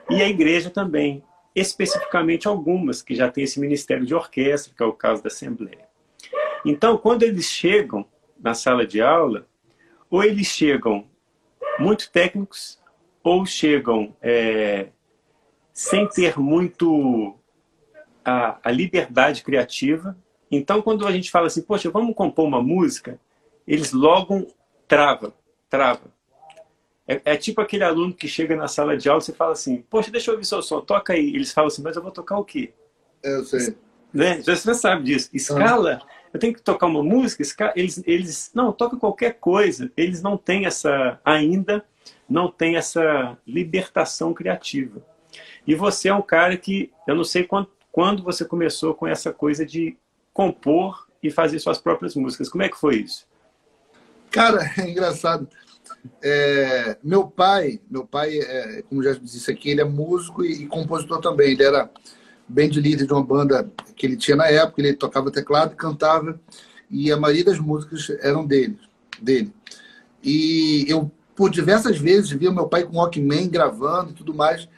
E a igreja também, especificamente algumas que já têm esse ministério de orquestra, que é o caso da Assembleia. Então, quando eles chegam na sala de aula, ou eles chegam muito técnicos, ou chegam é, sem ter muito a, a, liberdade criativa. Então, quando a gente fala assim, poxa, vamos compor uma música, eles logo travam, travam. É, é, tipo aquele aluno que chega na sala de aula e você fala assim, poxa, deixa eu ouvir seu som, toca aí. Eles falam assim, mas eu vou tocar o quê? Eu sei. Né? Já você sabe disso. Escala, ah. eu tenho que tocar uma música, escala, eles, eles, não, toca qualquer coisa. Eles não têm essa, ainda, não tem essa libertação criativa. E você é um cara que, eu não sei quando, quando você começou com essa coisa de compor e fazer suas próprias músicas. Como é que foi isso? Cara, é engraçado. É, meu pai, meu pai, é, como já disse aqui, ele é músico e, e, compositor também. Ele era band líder de uma banda que ele tinha na época. Ele tocava teclado cantava e a maioria das músicas eram dele. dele. E eu, por diversas vezes, via meu pai com Walkman gravando e tudo mais.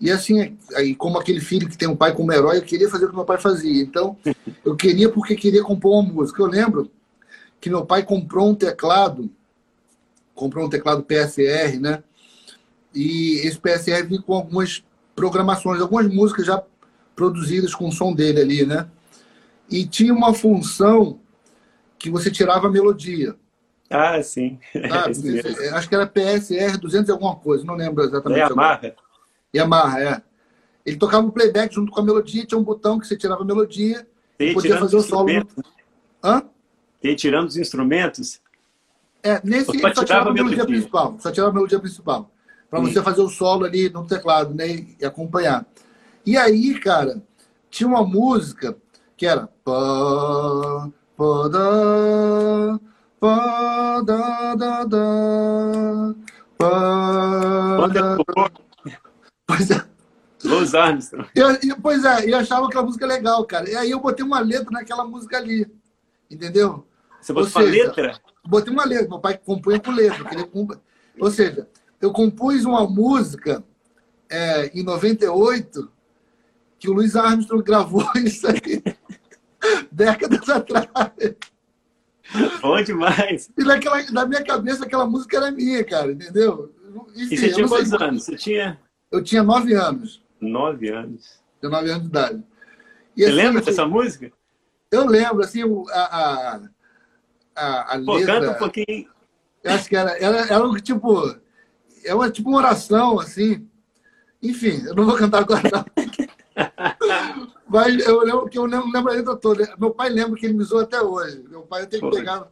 E assim, aí, como aquele filho que tem um pai como herói, eu queria fazer o que meu pai fazia. Então, eu queria porque queria compor uma música. Eu lembro que meu pai comprou um teclado comprou um teclado PSR, né? E esse PSR vinha com algumas programações, algumas músicas já produzidas com o som dele ali, né? E tinha uma função que você tirava a melodia. Ah, sim. Ah, acho que era PSR 200 e alguma coisa, não lembro exatamente. É Yamaha. Yamaha, é. Ele tocava um playback junto com a melodia, tinha um botão que você tirava a melodia e podia fazer o solo. Hã? E tirando os instrumentos, é, nesse ele só tirava a melodia, melodia principal. Só tirava a melodia principal. Para você fazer o solo ali no teclado, né? E acompanhar. E aí, cara, tinha uma música que era. Pá, pá, da, pá, da, da, da, pá, da, Pois é. Los Armstrong. Eu, pois é, eu achava aquela música legal, cara. E aí eu botei uma letra naquela música ali. Entendeu? Você botou uma letra? botei uma letra, meu pai compunha com letra. Comp... Ou seja, eu compus uma música é, em 98 que o Luiz Armstrong gravou isso aí décadas atrás. Bom demais. E naquela, na minha cabeça aquela música era minha, cara, entendeu? E você tinha quantos anos? Você tinha... Eu tinha nove anos. Nove anos. Tinha nove anos de idade. E, você assim, lembra dessa música? Eu lembro, assim, a, a a, a Pô, letra. Canta um pouquinho. Eu acho que era, era, era tipo. É uma, tipo uma oração, assim. Enfim, eu não vou cantar agora, não. Mas eu lembro que eu lembro, lembro a letra toda. Meu pai lembra que ele me usou até hoje. Meu pai, eu tenho que pegar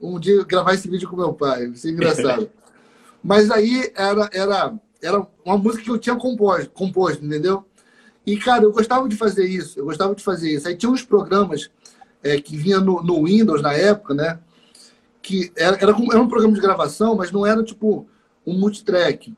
um dia gravar esse vídeo com meu pai. Isso é engraçado. Mas aí era, era, era uma música que eu tinha composto, composto, entendeu? E, cara, eu gostava de fazer isso. Eu gostava de fazer isso. Aí tinha uns programas é, que vinha no, no, Windows na época, né? Que era, era, era, um programa de gravação, mas não era tipo um multitrack.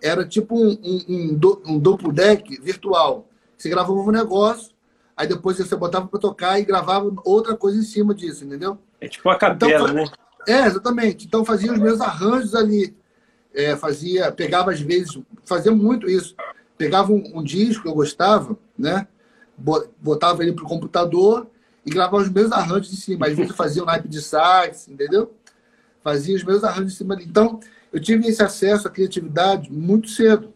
Era tipo um, um, um, do, um duplo deck virtual. Você gravava um negócio, aí depois você botava para tocar e gravava outra coisa em cima disso, entendeu? É tipo a capela, então, né? É, exatamente. Então fazia os meus arranjos ali. É, fazia, pegava às vezes, fazia muito isso. Pegava um, um disco que eu gostava, né? Botava ele para o computador e gravava os meus arranjos em cima. Às vezes eu fazia um naipe de sax, entendeu? Fazia os meus arranjos em cima. Então, eu tive esse acesso à criatividade muito cedo.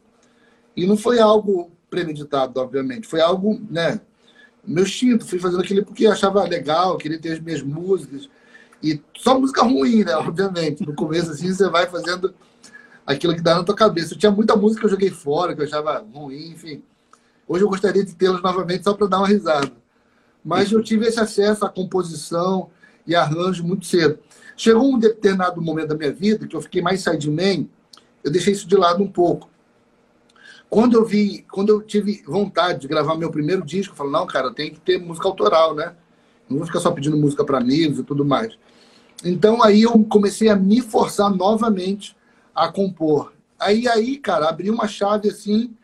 E não foi algo premeditado, obviamente. Foi algo, né? Meu instinto. Fui fazendo aquilo porque achava legal, queria ter as minhas músicas. E só música ruim, né? Obviamente. No começo, assim, você vai fazendo aquilo que dá na tua cabeça. Eu tinha muita música que eu joguei fora, que eu achava ruim, enfim. Hoje eu gostaria de tê-los novamente só para dar uma risada. Mas eu tive esse acesso à composição e arranjo muito cedo. Chegou um determinado momento da minha vida que eu fiquei mais sideman, eu deixei isso de lado um pouco. Quando eu vi, quando eu tive vontade de gravar meu primeiro disco, eu falei, não, cara, tem que ter música autoral, né? Não vou ficar só pedindo música para amigos e tudo mais. Então aí eu comecei a me forçar novamente a compor. Aí, aí, cara, abri uma chave assim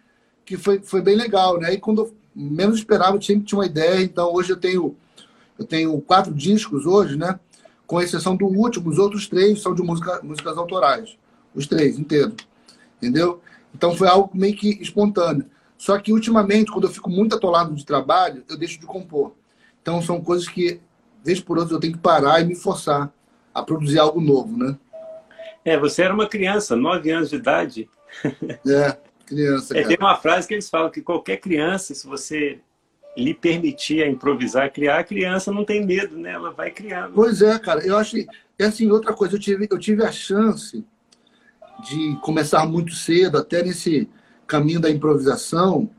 que foi, foi bem legal, né? E quando eu menos esperava, eu sempre tinha uma ideia. Então hoje eu tenho eu tenho quatro discos hoje, né? Com exceção do último, os outros três são de música, músicas autorais. Os três inteiros. Entendeu? Então foi algo meio que espontâneo. Só que ultimamente, quando eu fico muito atolado de trabalho, eu deixo de compor. Então são coisas que, vez por outra, eu tenho que parar e me forçar a produzir algo novo, né? É, você era uma criança, nove anos de idade. É, criança. É, tem uma frase que eles falam que qualquer criança, se você lhe permitir improvisar, criar, a criança não tem medo, né? Ela vai criando. Pois é, cara. Eu acho que, assim, outra coisa, eu tive, eu tive a chance de começar muito cedo, até nesse caminho da improvisação,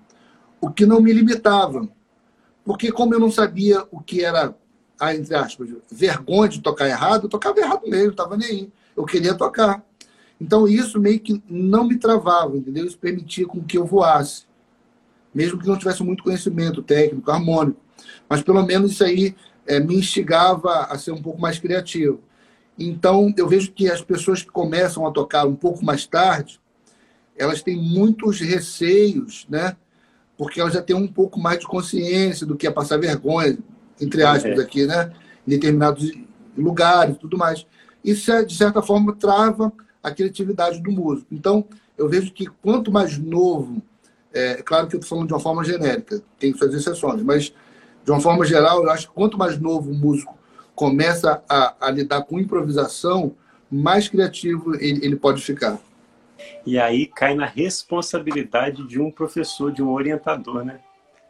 o que não me limitava. Porque como eu não sabia o que era, entre aspas, vergonha de tocar errado, eu tocava errado mesmo, não estava nem aí. Eu queria tocar. Então isso meio que não me travava, entendeu? Isso permitia com que eu voasse. Mesmo que não tivesse muito conhecimento técnico, harmônico. Mas pelo menos isso aí é, me instigava a ser um pouco mais criativo. Então, eu vejo que as pessoas que começam a tocar um pouco mais tarde, elas têm muitos receios, né? Porque elas já têm um pouco mais de consciência do que é passar vergonha, entre aspas, é. aqui, né? Em determinados lugares tudo mais. Isso, de certa forma, trava a criatividade do músico. Então, eu vejo que quanto mais novo, é claro que eu estou falando de uma forma genérica, tem suas exceções, mas de uma forma geral, eu acho que quanto mais novo o músico começa a, a lidar com improvisação, mais criativo ele, ele pode ficar. E aí cai na responsabilidade de um professor, de um orientador, né?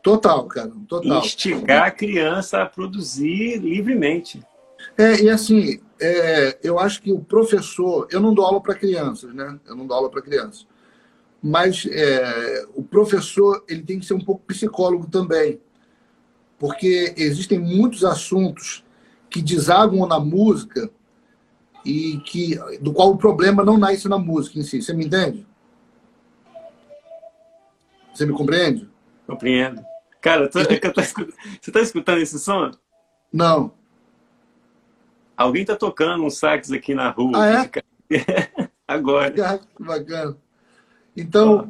Total, cara, total. Instigar a criança a produzir livremente. É, e assim, é, eu acho que o professor, eu não dou aula para crianças, né? Eu não dou aula para crianças. Mas é, o professor, ele tem que ser um pouco psicólogo também. Porque existem muitos assuntos que desaguam na música e que do qual o problema não nasce na música em si. Você me entende? Você me compreende? Compreendo. Cara, tô, é tô, você está escutando esse som? Não. Alguém está tocando um sax aqui na rua. Ah, é? Agora. Que bacana. Então,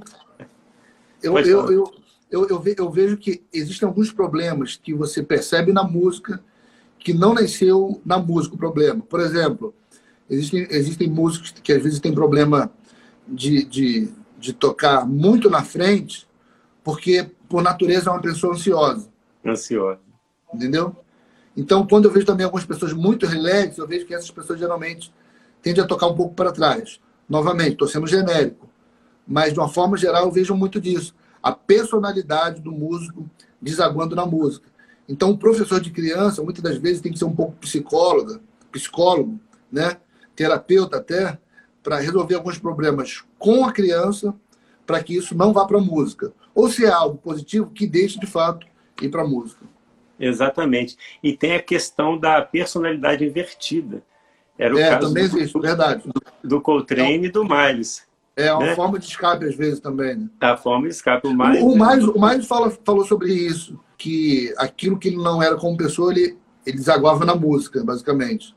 eu, eu, eu, eu, eu vejo que existem alguns problemas que você percebe na música que não nasceu na música o problema. Por exemplo, existem, existem músicos que às vezes têm problema de, de, de tocar muito na frente, porque por natureza é uma pessoa ansiosa. Ansiosa. Entendeu? Então, quando eu vejo também algumas pessoas muito relax, eu vejo que essas pessoas geralmente tendem a tocar um pouco para trás. Novamente, estou sendo genérico. Mas, de uma forma geral, eu vejo muito disso. A personalidade do músico desaguando na música. Então, o professor de criança, muitas das vezes, tem que ser um pouco psicóloga, psicólogo, né? terapeuta até, para resolver alguns problemas com a criança, para que isso não vá para a música. Ou se é algo positivo, que deixe de fato ir para a música. Exatamente. E tem a questão da personalidade invertida. Era o é, caso também do, existe, verdade. Do, do Coltrane e do Miles. É uma né? forma de escape, às vezes, também. Né? A forma de escape. O Miles, o, o Miles, o Miles fala, falou sobre isso que aquilo que ele não era como pessoa, ele, ele desaguava na música, basicamente.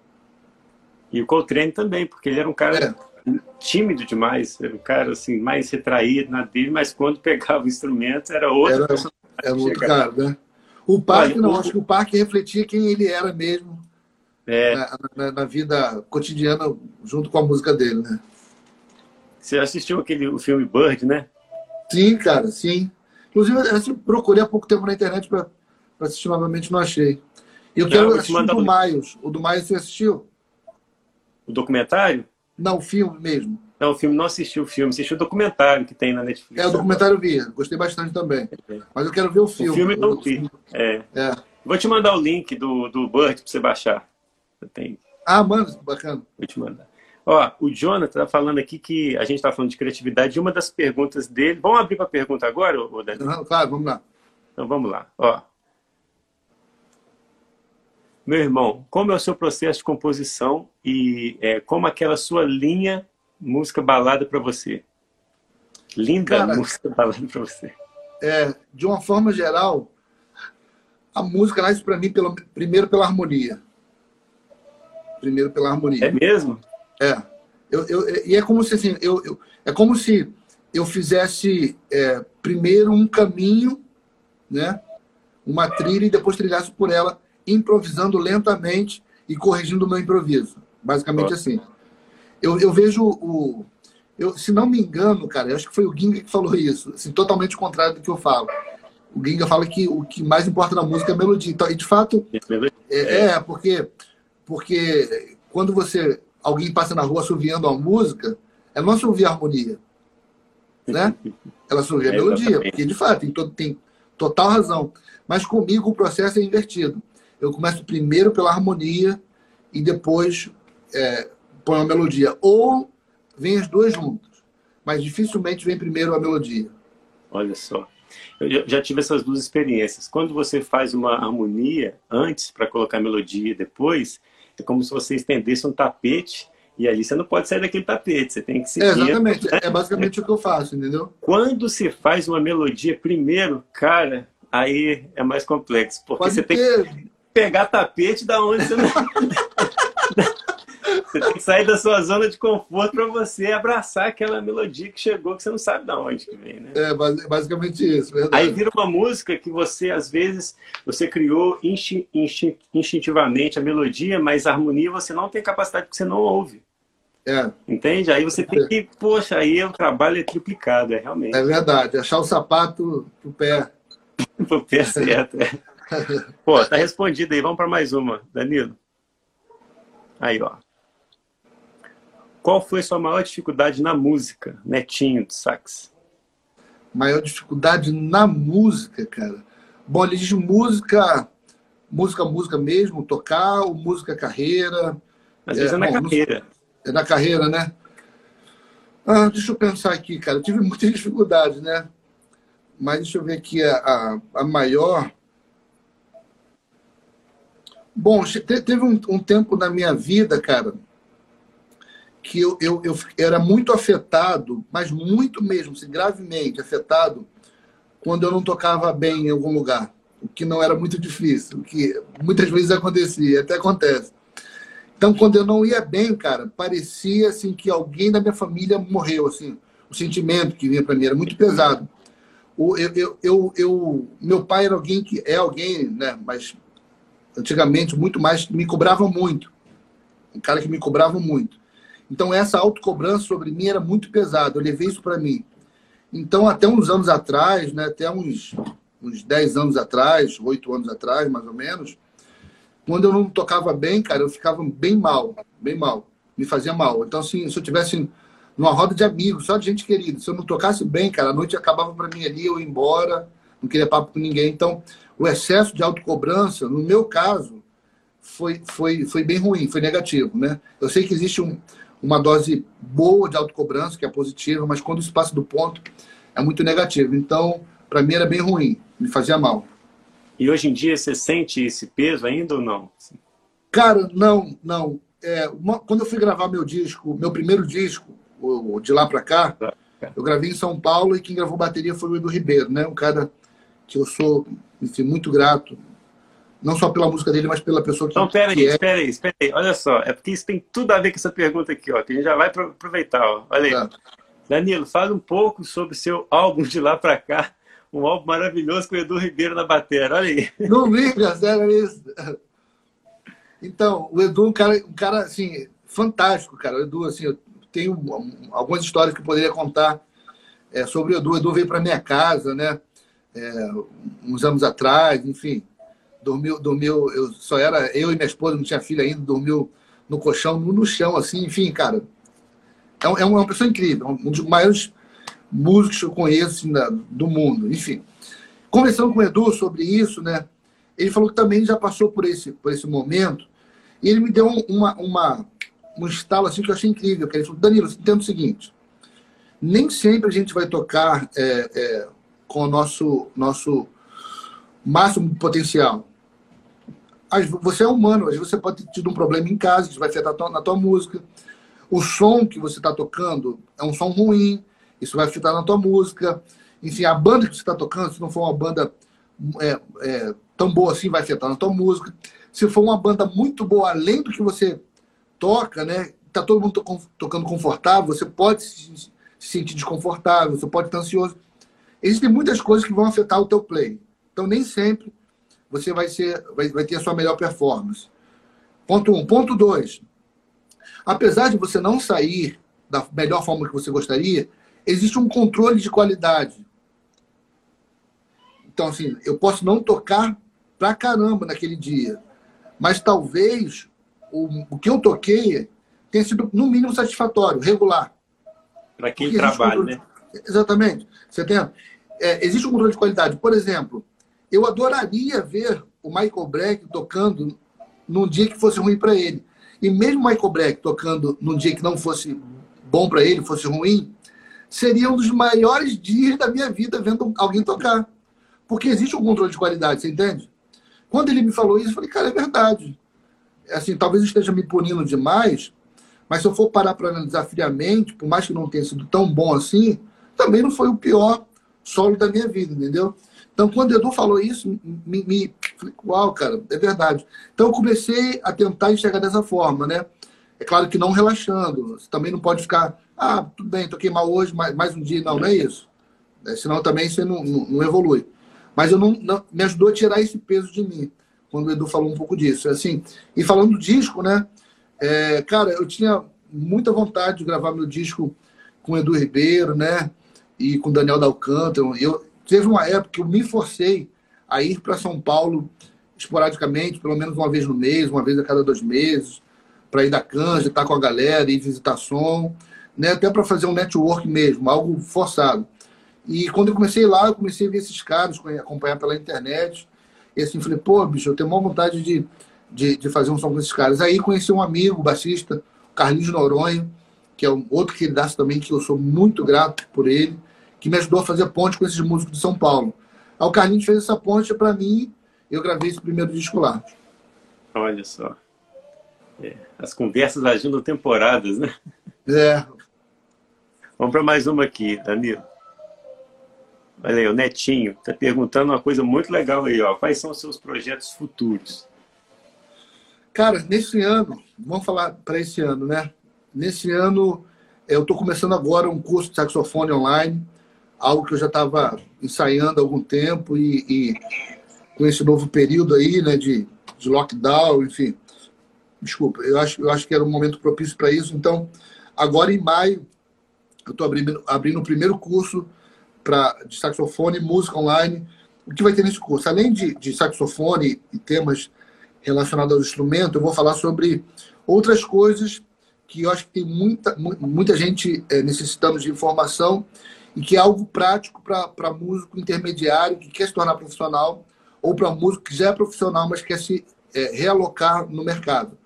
E o Coltrane também, porque ele era um cara é. tímido demais, era um cara assim, mais retraído na dele, mas quando pegava o instrumento era outro era, era outro cara, né? O Parque, não, acho que o Parque refletia quem ele era mesmo é. na, na, na, vida cotidiana, junto com a música dele, né? Você assistiu aquele, o filme Bird, né? Sim, cara, sim. Inclusive, eu procurei há pouco tempo na internet para assistir novamente, não achei. E eu quero assistir o do. Maios. O do Maios você assistiu? O documentário? Não, o filme mesmo. Não, o filme não assistiu o filme, assistiu o documentário que tem na Netflix. É, o documentário eu vi, gostei bastante também. É. Mas eu quero ver o filme. O filme não vi. É. é. Vou te mandar o link do, do Bird para você baixar. Tem. Ah, mano, bacana. Vou te mandar. Ó, o Jonathan está falando aqui que a gente está falando de criatividade e uma das perguntas dele. Vamos abrir para a pergunta agora, ô Daniel? Claro, vamos lá. Então vamos lá. Ó. Meu irmão, como é o seu processo de composição e é, como aquela sua linha música balada para você? Linda Cara, música balada para você. É, de uma forma geral, a música nasce para mim pelo, primeiro pela harmonia. Primeiro pela harmonia. É mesmo? É. Eu, eu, e é como se assim, eu, eu, é como se eu fizesse é, primeiro um caminho, né? uma trilha, e depois trilhasse por ela, improvisando lentamente e corrigindo o meu improviso. Basicamente assim. Eu, eu vejo o. Eu, se não me engano, cara, eu acho que foi o Ginga que falou isso, assim, totalmente contrário do que eu falo. O Ginga fala que o que mais importa na música é a melodia. Então, e de fato, é, é porque, porque quando você alguém passa na rua assoviando a música, ela não assovia a harmonia. Né? Ela assovia a é, melodia, porque de fato tem, todo, tem total razão. Mas comigo o processo é invertido. Eu começo primeiro pela harmonia e depois é, põe a melodia. Ou vem as duas juntas, mas dificilmente vem primeiro a melodia. Olha só. Eu já tive essas duas experiências. Quando você faz uma harmonia antes para colocar a melodia depois, é como se você estendesse um tapete e ali você não pode sair daquele tapete, você tem que seguir. É, exatamente, é basicamente o que eu faço, entendeu? Quando se faz uma melodia primeiro, cara, aí é mais complexo, porque pode você ter... tem que pegar tapete da onde você não... Você tem que sair da sua zona de conforto para você abraçar aquela melodia que chegou, que você não sabe de onde que vem, né? É, basicamente isso, verdade. Aí vira uma música que você, às vezes, você criou instintivamente a melodia, mas a harmonia você não tem capacidade porque você não ouve. É. Entende? Aí você tem que, poxa, aí o trabalho é triplicado, é realmente. É verdade, achar o sapato pro pé. pro pé certo, é. Pô, tá respondido aí, vamos para mais uma, Danilo. Aí, ó. Qual foi sua maior dificuldade na música, Netinho de sax? Maior dificuldade na música, cara. Bom, ele diz música, música, música mesmo, tocar, ou música carreira. Às vezes é, é na bom, carreira. É na carreira, né? Ah, deixa eu pensar aqui, cara. Eu tive muitas dificuldades, né? Mas deixa eu ver aqui a, a, a maior. Bom, teve um, um tempo na minha vida, cara, que eu, eu, eu era muito afetado, mas muito mesmo, assim, gravemente afetado, quando eu não tocava bem em algum lugar, o que não era muito difícil, o que muitas vezes acontecia, até acontece. Então, quando eu não ia bem, cara, parecia assim que alguém da minha família morreu, assim, o sentimento que vinha para mim era muito pesado. O, eu, eu, eu, eu, meu pai era alguém que é alguém, né, mas antigamente muito mais me cobrava muito, um cara que me cobrava muito. Então, essa autocobrança sobre mim era muito pesada. Eu levei isso para mim. Então, até uns anos atrás, né, até uns, uns 10 anos atrás, 8 anos atrás, mais ou menos, quando eu não tocava bem, cara, eu ficava bem mal, bem mal. Me fazia mal. Então, assim, se eu tivesse numa roda de amigos, só de gente querida, se eu não tocasse bem, cara, a noite acabava para mim ali, eu ia embora, não queria papo com ninguém. Então, o excesso de autocobrança, no meu caso, foi, foi, foi bem ruim, foi negativo, né? Eu sei que existe um, uma dose boa de autocobrança, que é positiva, mas quando isso passa do ponto, é muito negativo. Então, para mim era bem ruim, me fazia mal. E hoje em dia você sente esse peso ainda ou não? Cara, não, não. É, uma, quando eu fui gravar meu disco, meu primeiro disco, o, de lá para cá, eu gravei em São Paulo e quem gravou bateria foi o Edu Ribeiro, né? Um cara que eu sou, enfim, muito grato não só pela música dele, mas pela pessoa que, Então, pera aí, é. espera aí, espera aí. Olha só, é porque isso tem tudo a ver com essa pergunta aqui, ó. Que a gente já vai aproveitar, ó. Olha aí. Tá. Danilo, fala um pouco sobre seu álbum de lá para cá. Um álbum maravilhoso com o Edu Ribeiro na bateria. Olha aí. Não liga, sério isso. Então, o Edu é um cara, um cara assim, fantástico, cara. O Edu, assim, eu tenho algumas histórias que eu poderia contar é, sobre o Edu. O Edu veio para minha casa, né? É, uns anos atrás, enfim dormiu, dormiu, eu só era eu e minha esposa, não tinha filha ainda, dormiu no colchão, no, no chão, assim, enfim, cara. É, é uma pessoa incrível, um dos maiores músicos que eu conheço do mundo, enfim. Conversando com o Edu sobre isso, né? Ele falou que também já passou por esse, por esse momento, e ele me deu uma, uma, um estalo assim que eu achei incrível. Que ele falou, Danilo, você entende o seguinte, nem sempre a gente vai tocar é, é, com o nosso, nosso máximo potencial. Você é humano, às vezes você pode ter tido um problema em casa, que vai afetar na tua música. O som que você está tocando é um som ruim, isso vai afetar na tua música. Enfim, a banda que você está tocando, se não for uma banda é, é, tão boa assim, vai afetar na tua música. Se for uma banda muito boa, além do que você toca, né? Tá todo mundo tocando confortável, você pode se sentir desconfortável, você pode estar ansioso. Existem muitas coisas que vão afetar o teu play. Então, nem sempre você vai, ser, vai, vai ter a sua melhor performance. Ponto um. Ponto dois. Apesar de você não sair da melhor forma que você gostaria, existe um controle de qualidade. Então, assim, eu posso não tocar pra caramba naquele dia, mas talvez o, o que eu toquei tenha sido, no mínimo, satisfatório, regular. Para quem trabalha, um né? Exatamente. Você tem, é, existe um controle de qualidade. Por exemplo, eu adoraria ver o Michael Breck tocando num dia que fosse ruim para ele. E mesmo o Michael Breck tocando num dia que não fosse bom para ele, fosse ruim, seria um dos maiores dias da minha vida vendo alguém tocar. Porque existe um controle de qualidade, você entende? Quando ele me falou isso, eu falei, cara, é verdade. Assim, talvez esteja me punindo demais, mas se eu for parar para analisar friamente, por mais que não tenha sido tão bom assim, também não foi o pior solo da minha vida, entendeu? Então, quando o Edu falou isso, me, me falei, uau, cara, é verdade. Então, eu comecei a tentar enxergar dessa forma, né? É claro que não relaxando. Você também não pode ficar, ah, tudo bem, toquei mal hoje, mais, mais um dia. Não, não é isso. É, senão também você não, não, não evolui. Mas eu não, não, me ajudou a tirar esse peso de mim, quando o Edu falou um pouco disso. Assim, e falando do disco, né? É, cara, eu tinha muita vontade de gravar meu disco com o Edu Ribeiro, né? E com o Daniel Dalcântara. Eu, Teve uma época que eu me forcei a ir para São Paulo esporadicamente, pelo menos uma vez no mês, uma vez a cada dois meses, para ir da Canja, estar com a galera, ir visitar som, né? até para fazer um network mesmo, algo forçado. E quando eu comecei lá, eu comecei a ver esses caras, acompanhar pela internet, e assim, falei, pô, bicho, eu tenho uma vontade de, de, de fazer um som com esses caras. Aí conheci um amigo, baixista, Carlinhos Noronha, que é um outro queridaço também, que eu sou muito grato por ele, que me ajudou a fazer ponte com esses músicos de São Paulo. Aí o Carlinhos fez essa ponte para mim, eu gravei esse primeiro disco lá. Olha só. É, as conversas agindo temporadas, né? É. Vamos para mais uma aqui, Danilo. Olha aí, o Netinho está perguntando uma coisa muito legal aí, ó. Quais são os seus projetos futuros? Cara, nesse ano, vamos falar para esse ano, né? Nesse ano, eu estou começando agora um curso de saxofone online algo que eu já estava ensaiando há algum tempo e, e, com esse novo período aí, né, de, de lockdown, enfim. Desculpa, eu acho, eu acho que era um momento propício para isso. Então, agora em maio, eu estou abrindo, abrindo o primeiro curso pra, de saxofone e música online. O que vai ter nesse curso? Além de, de saxofone e temas relacionados ao instrumento, eu vou falar sobre outras coisas que eu acho que tem muita, muita gente é, necessitando de informação e que é algo prático para músico intermediário que quer se tornar profissional ou para músico que já é profissional, mas quer se é, realocar no mercado.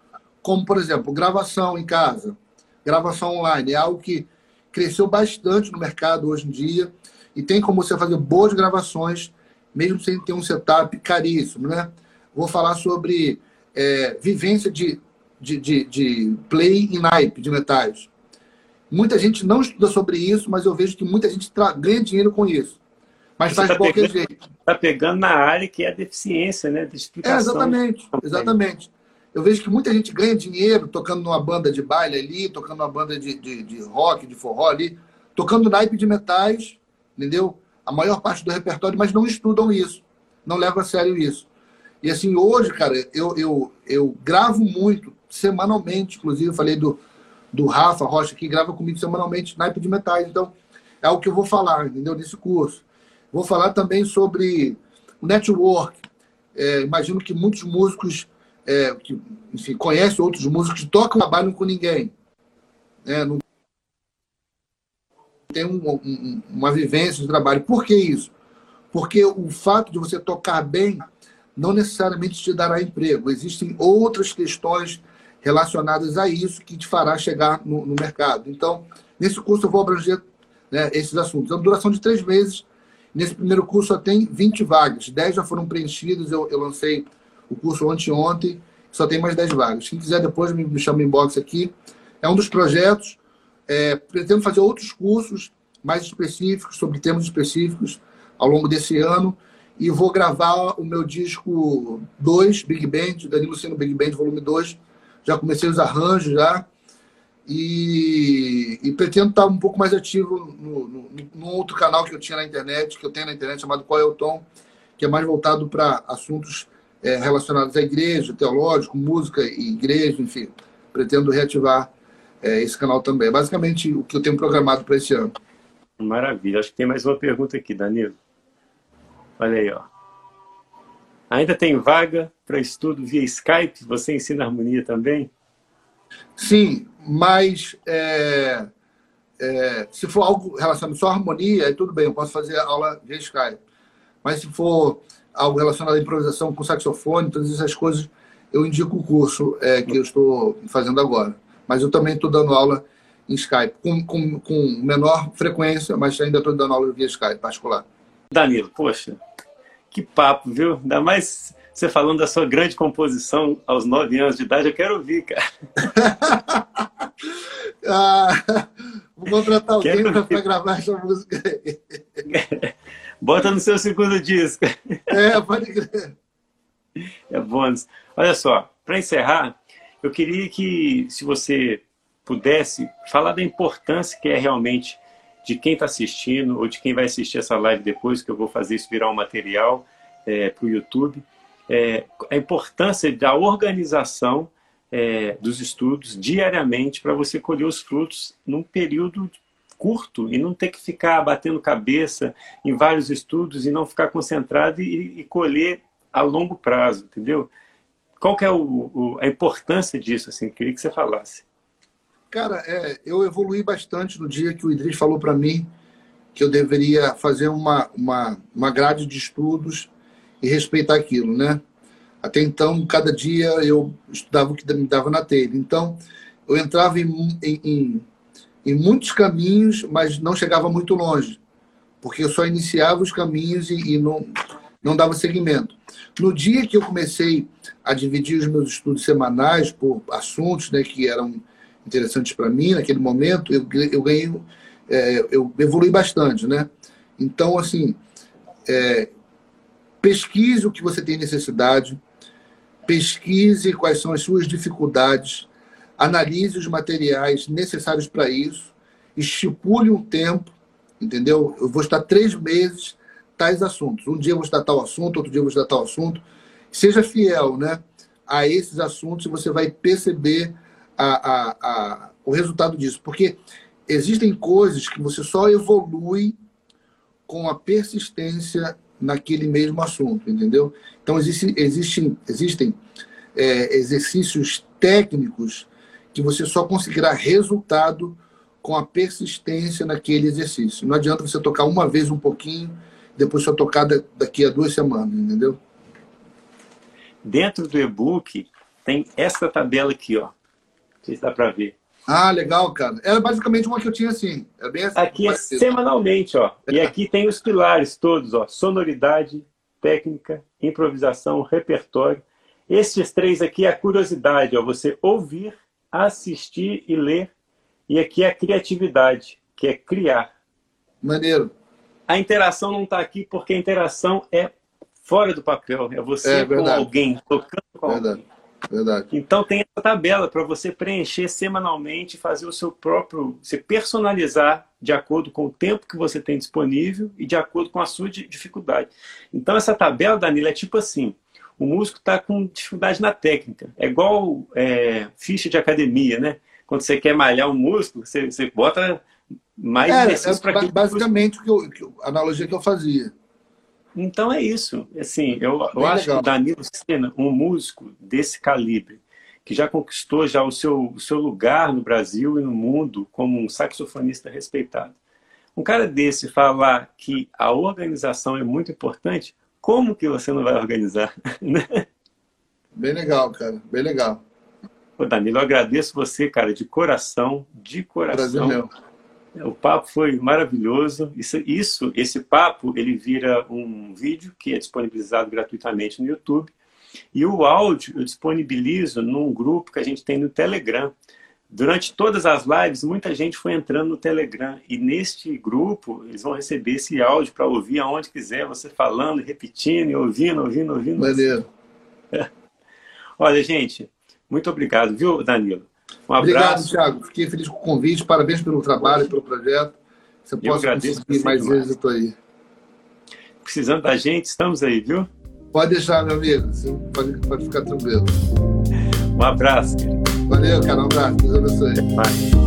Como, por exemplo, gravação em casa, gravação online. É algo que cresceu bastante no mercado hoje em dia e tem como você fazer boas gravações, mesmo sem ter um setup caríssimo. Né? Vou falar sobre é, vivência de, de, de, de play em naipe de metais Muita gente não estuda sobre isso, mas eu vejo que muita gente ganha dinheiro com isso. Mas Você faz tá de qualquer pegando, jeito. Está pegando na área que é a deficiência, né? De explicação. É, exatamente, exatamente. Eu vejo que muita gente ganha dinheiro tocando numa banda de baile ali, tocando numa banda de, de, de rock, de forró ali, tocando naipe de metais, entendeu? A maior parte do repertório, mas não estudam isso, não levam a sério isso. E assim, hoje, cara, eu, eu, eu gravo muito, semanalmente, inclusive, eu falei do, do Rafa Rocha, que grava comigo semanalmente naipe de metais. Então, é o que eu vou falar, entendeu? Nesse curso. Vou falar também sobre o network. É, imagino que muitos músicos, é, que, enfim, conhecem outros músicos que tocam, trabalham com ninguém. É, não tem um, um, uma vivência de trabalho. Por que isso? Porque o fato de você tocar bem não necessariamente te dará emprego. Existem outras questões relacionadas a isso que te fará chegar no, no mercado. Então, nesse curso eu vou abranger né, esses assuntos. É uma duração de três meses. Nesse primeiro curso só tem 20 vagas. 10 já foram preenchidas, eu, eu lancei o curso anteontem, só tem mais 10 vagas. Quem quiser depois me, me chama em inbox aqui. É um dos projetos. É, pretendo fazer outros cursos mais específicos, sobre temas específicos, ao longo desse ano. E vou gravar o meu disco 2, Big Band, Danilo Seno Big Band, volume 2, já comecei os arranjos já. E, e pretendo estar um pouco mais ativo no, no, no, outro canal que eu tinha na internet, que eu tenho na internet, chamado Qual é o Tom, que é mais voltado para assuntos é, relacionados à igreja, teológico, música e igreja, enfim. Pretendo reativar é, esse canal também. É basicamente o que eu tenho programado para esse ano. Maravilha. Acho que tem mais uma pergunta aqui, Danilo. Olha aí, ó. Ainda tem vaga para estudo via Skype? Você ensina harmonia também? Sim, mas é, é, se for algo relacionado só à harmonia, tudo bem, eu posso fazer aula via Skype. Mas se for algo relacionado à improvisação com saxofone, todas essas coisas, eu indico o curso é, que eu estou fazendo agora. Mas eu também estou dando aula em Skype, com, com, com menor frequência, mas ainda estou dando aula via Skype particular. Danilo, poxa, que papo, viu? Ainda mais você falando da sua grande composição aos nove anos de idade, eu quero ouvir, cara. ah, vou contratar alguém para gravar essa música aí. Bota no seu segundo disco. É, pode crer. É bônus. Olha só, para encerrar, eu queria que, se você pudesse, falar da importância que é realmente de quem está assistindo ou de quem vai assistir essa live depois, que eu vou fazer isso virar um material é, para o YouTube, é, a importância da organização é, dos estudos diariamente para você colher os frutos num período curto e não ter que ficar batendo cabeça em vários estudos e não ficar concentrado e, e colher a longo prazo, entendeu? Qual que é o, o, a importância disso? Assim, queria que você falasse. Cara, é, eu evolui bastante no dia que o Idris falou para mim que eu deveria fazer uma, uma, uma grade de estudos e respeitar aquilo, né? Até então, cada dia eu estudava o que me dava na telha. Então, eu entrava em, em, em muitos caminhos, mas não chegava muito longe, porque eu só iniciava os caminhos e, e não, não dava seguimento. No dia que eu comecei a dividir os meus estudos semanais por assuntos né, que eram interessantes para mim naquele momento, eu, eu ganhei, é, eu evolui bastante, né? Então, assim, é, pesquise o que você tem necessidade, pesquise quais são as suas dificuldades, analise os materiais necessários para isso, estipule um tempo, entendeu? Eu vou estar três meses tais assuntos. Um dia eu vou estar tal assunto, outro dia eu vou estar tal assunto. Seja fiel, né? A esses assuntos você vai perceber a, a, a, o resultado disso. Porque existem coisas que você só evolui com a persistência naquele mesmo assunto, entendeu? Então, existe, existem, existem é, exercícios técnicos que você só conseguirá resultado com a persistência naquele exercício. Não adianta você tocar uma vez um pouquinho, depois só tocar daqui a duas semanas, entendeu? Dentro do e-book tem essa tabela aqui, ó sei se dá para ver. Ah, legal, cara. Era basicamente uma que eu tinha assim. É bem assim aqui é semanalmente, ó. É. E aqui tem os pilares todos, ó. Sonoridade, técnica, improvisação, repertório. Estes três aqui é a curiosidade, ó. Você ouvir, assistir e ler. E aqui é a criatividade, que é criar. Maneiro. A interação não está aqui porque a interação é fora do papel. É você é, com alguém, tocando com verdade. alguém. Verdade. Então tem essa tabela para você preencher semanalmente, fazer o seu próprio, se personalizar de acordo com o tempo que você tem disponível e de acordo com a sua dificuldade. Então essa tabela, Danilo, é tipo assim: o músico está com dificuldade na técnica. É igual é, ficha de academia, né? Quando você quer malhar um músculo, você, você bota mais é, é, para Basicamente, que eu, a analogia que eu fazia. Então é isso. Assim, eu, eu acho legal. que o Danilo Sena, um músico desse calibre, que já conquistou já o seu, o seu lugar no Brasil e no mundo como um saxofonista respeitado. Um cara desse falar que a organização é muito importante, como que você não vai organizar? Bem legal, cara. Bem legal. Ô, Danilo, eu agradeço você, cara, de coração, de coração. Prazer meu. O papo foi maravilhoso. Isso, isso, esse papo, ele vira um vídeo que é disponibilizado gratuitamente no YouTube. E o áudio eu disponibilizo num grupo que a gente tem no Telegram. Durante todas as lives, muita gente foi entrando no Telegram. E neste grupo, eles vão receber esse áudio para ouvir aonde quiser, você falando, repetindo, ouvindo, ouvindo, ouvindo. Valeu. Olha, gente, muito obrigado, viu, Danilo? Um abraço. Obrigado, Thiago. Fiquei feliz com o convite. Parabéns pelo trabalho, e pelo projeto. Você possa conseguir mais demais. êxito aí. Precisando da gente, estamos aí, viu? Pode deixar, meu amigo. Você pode, pode ficar tranquilo. Um abraço, querido. Valeu, cara. Um abraço. Deus abençoe.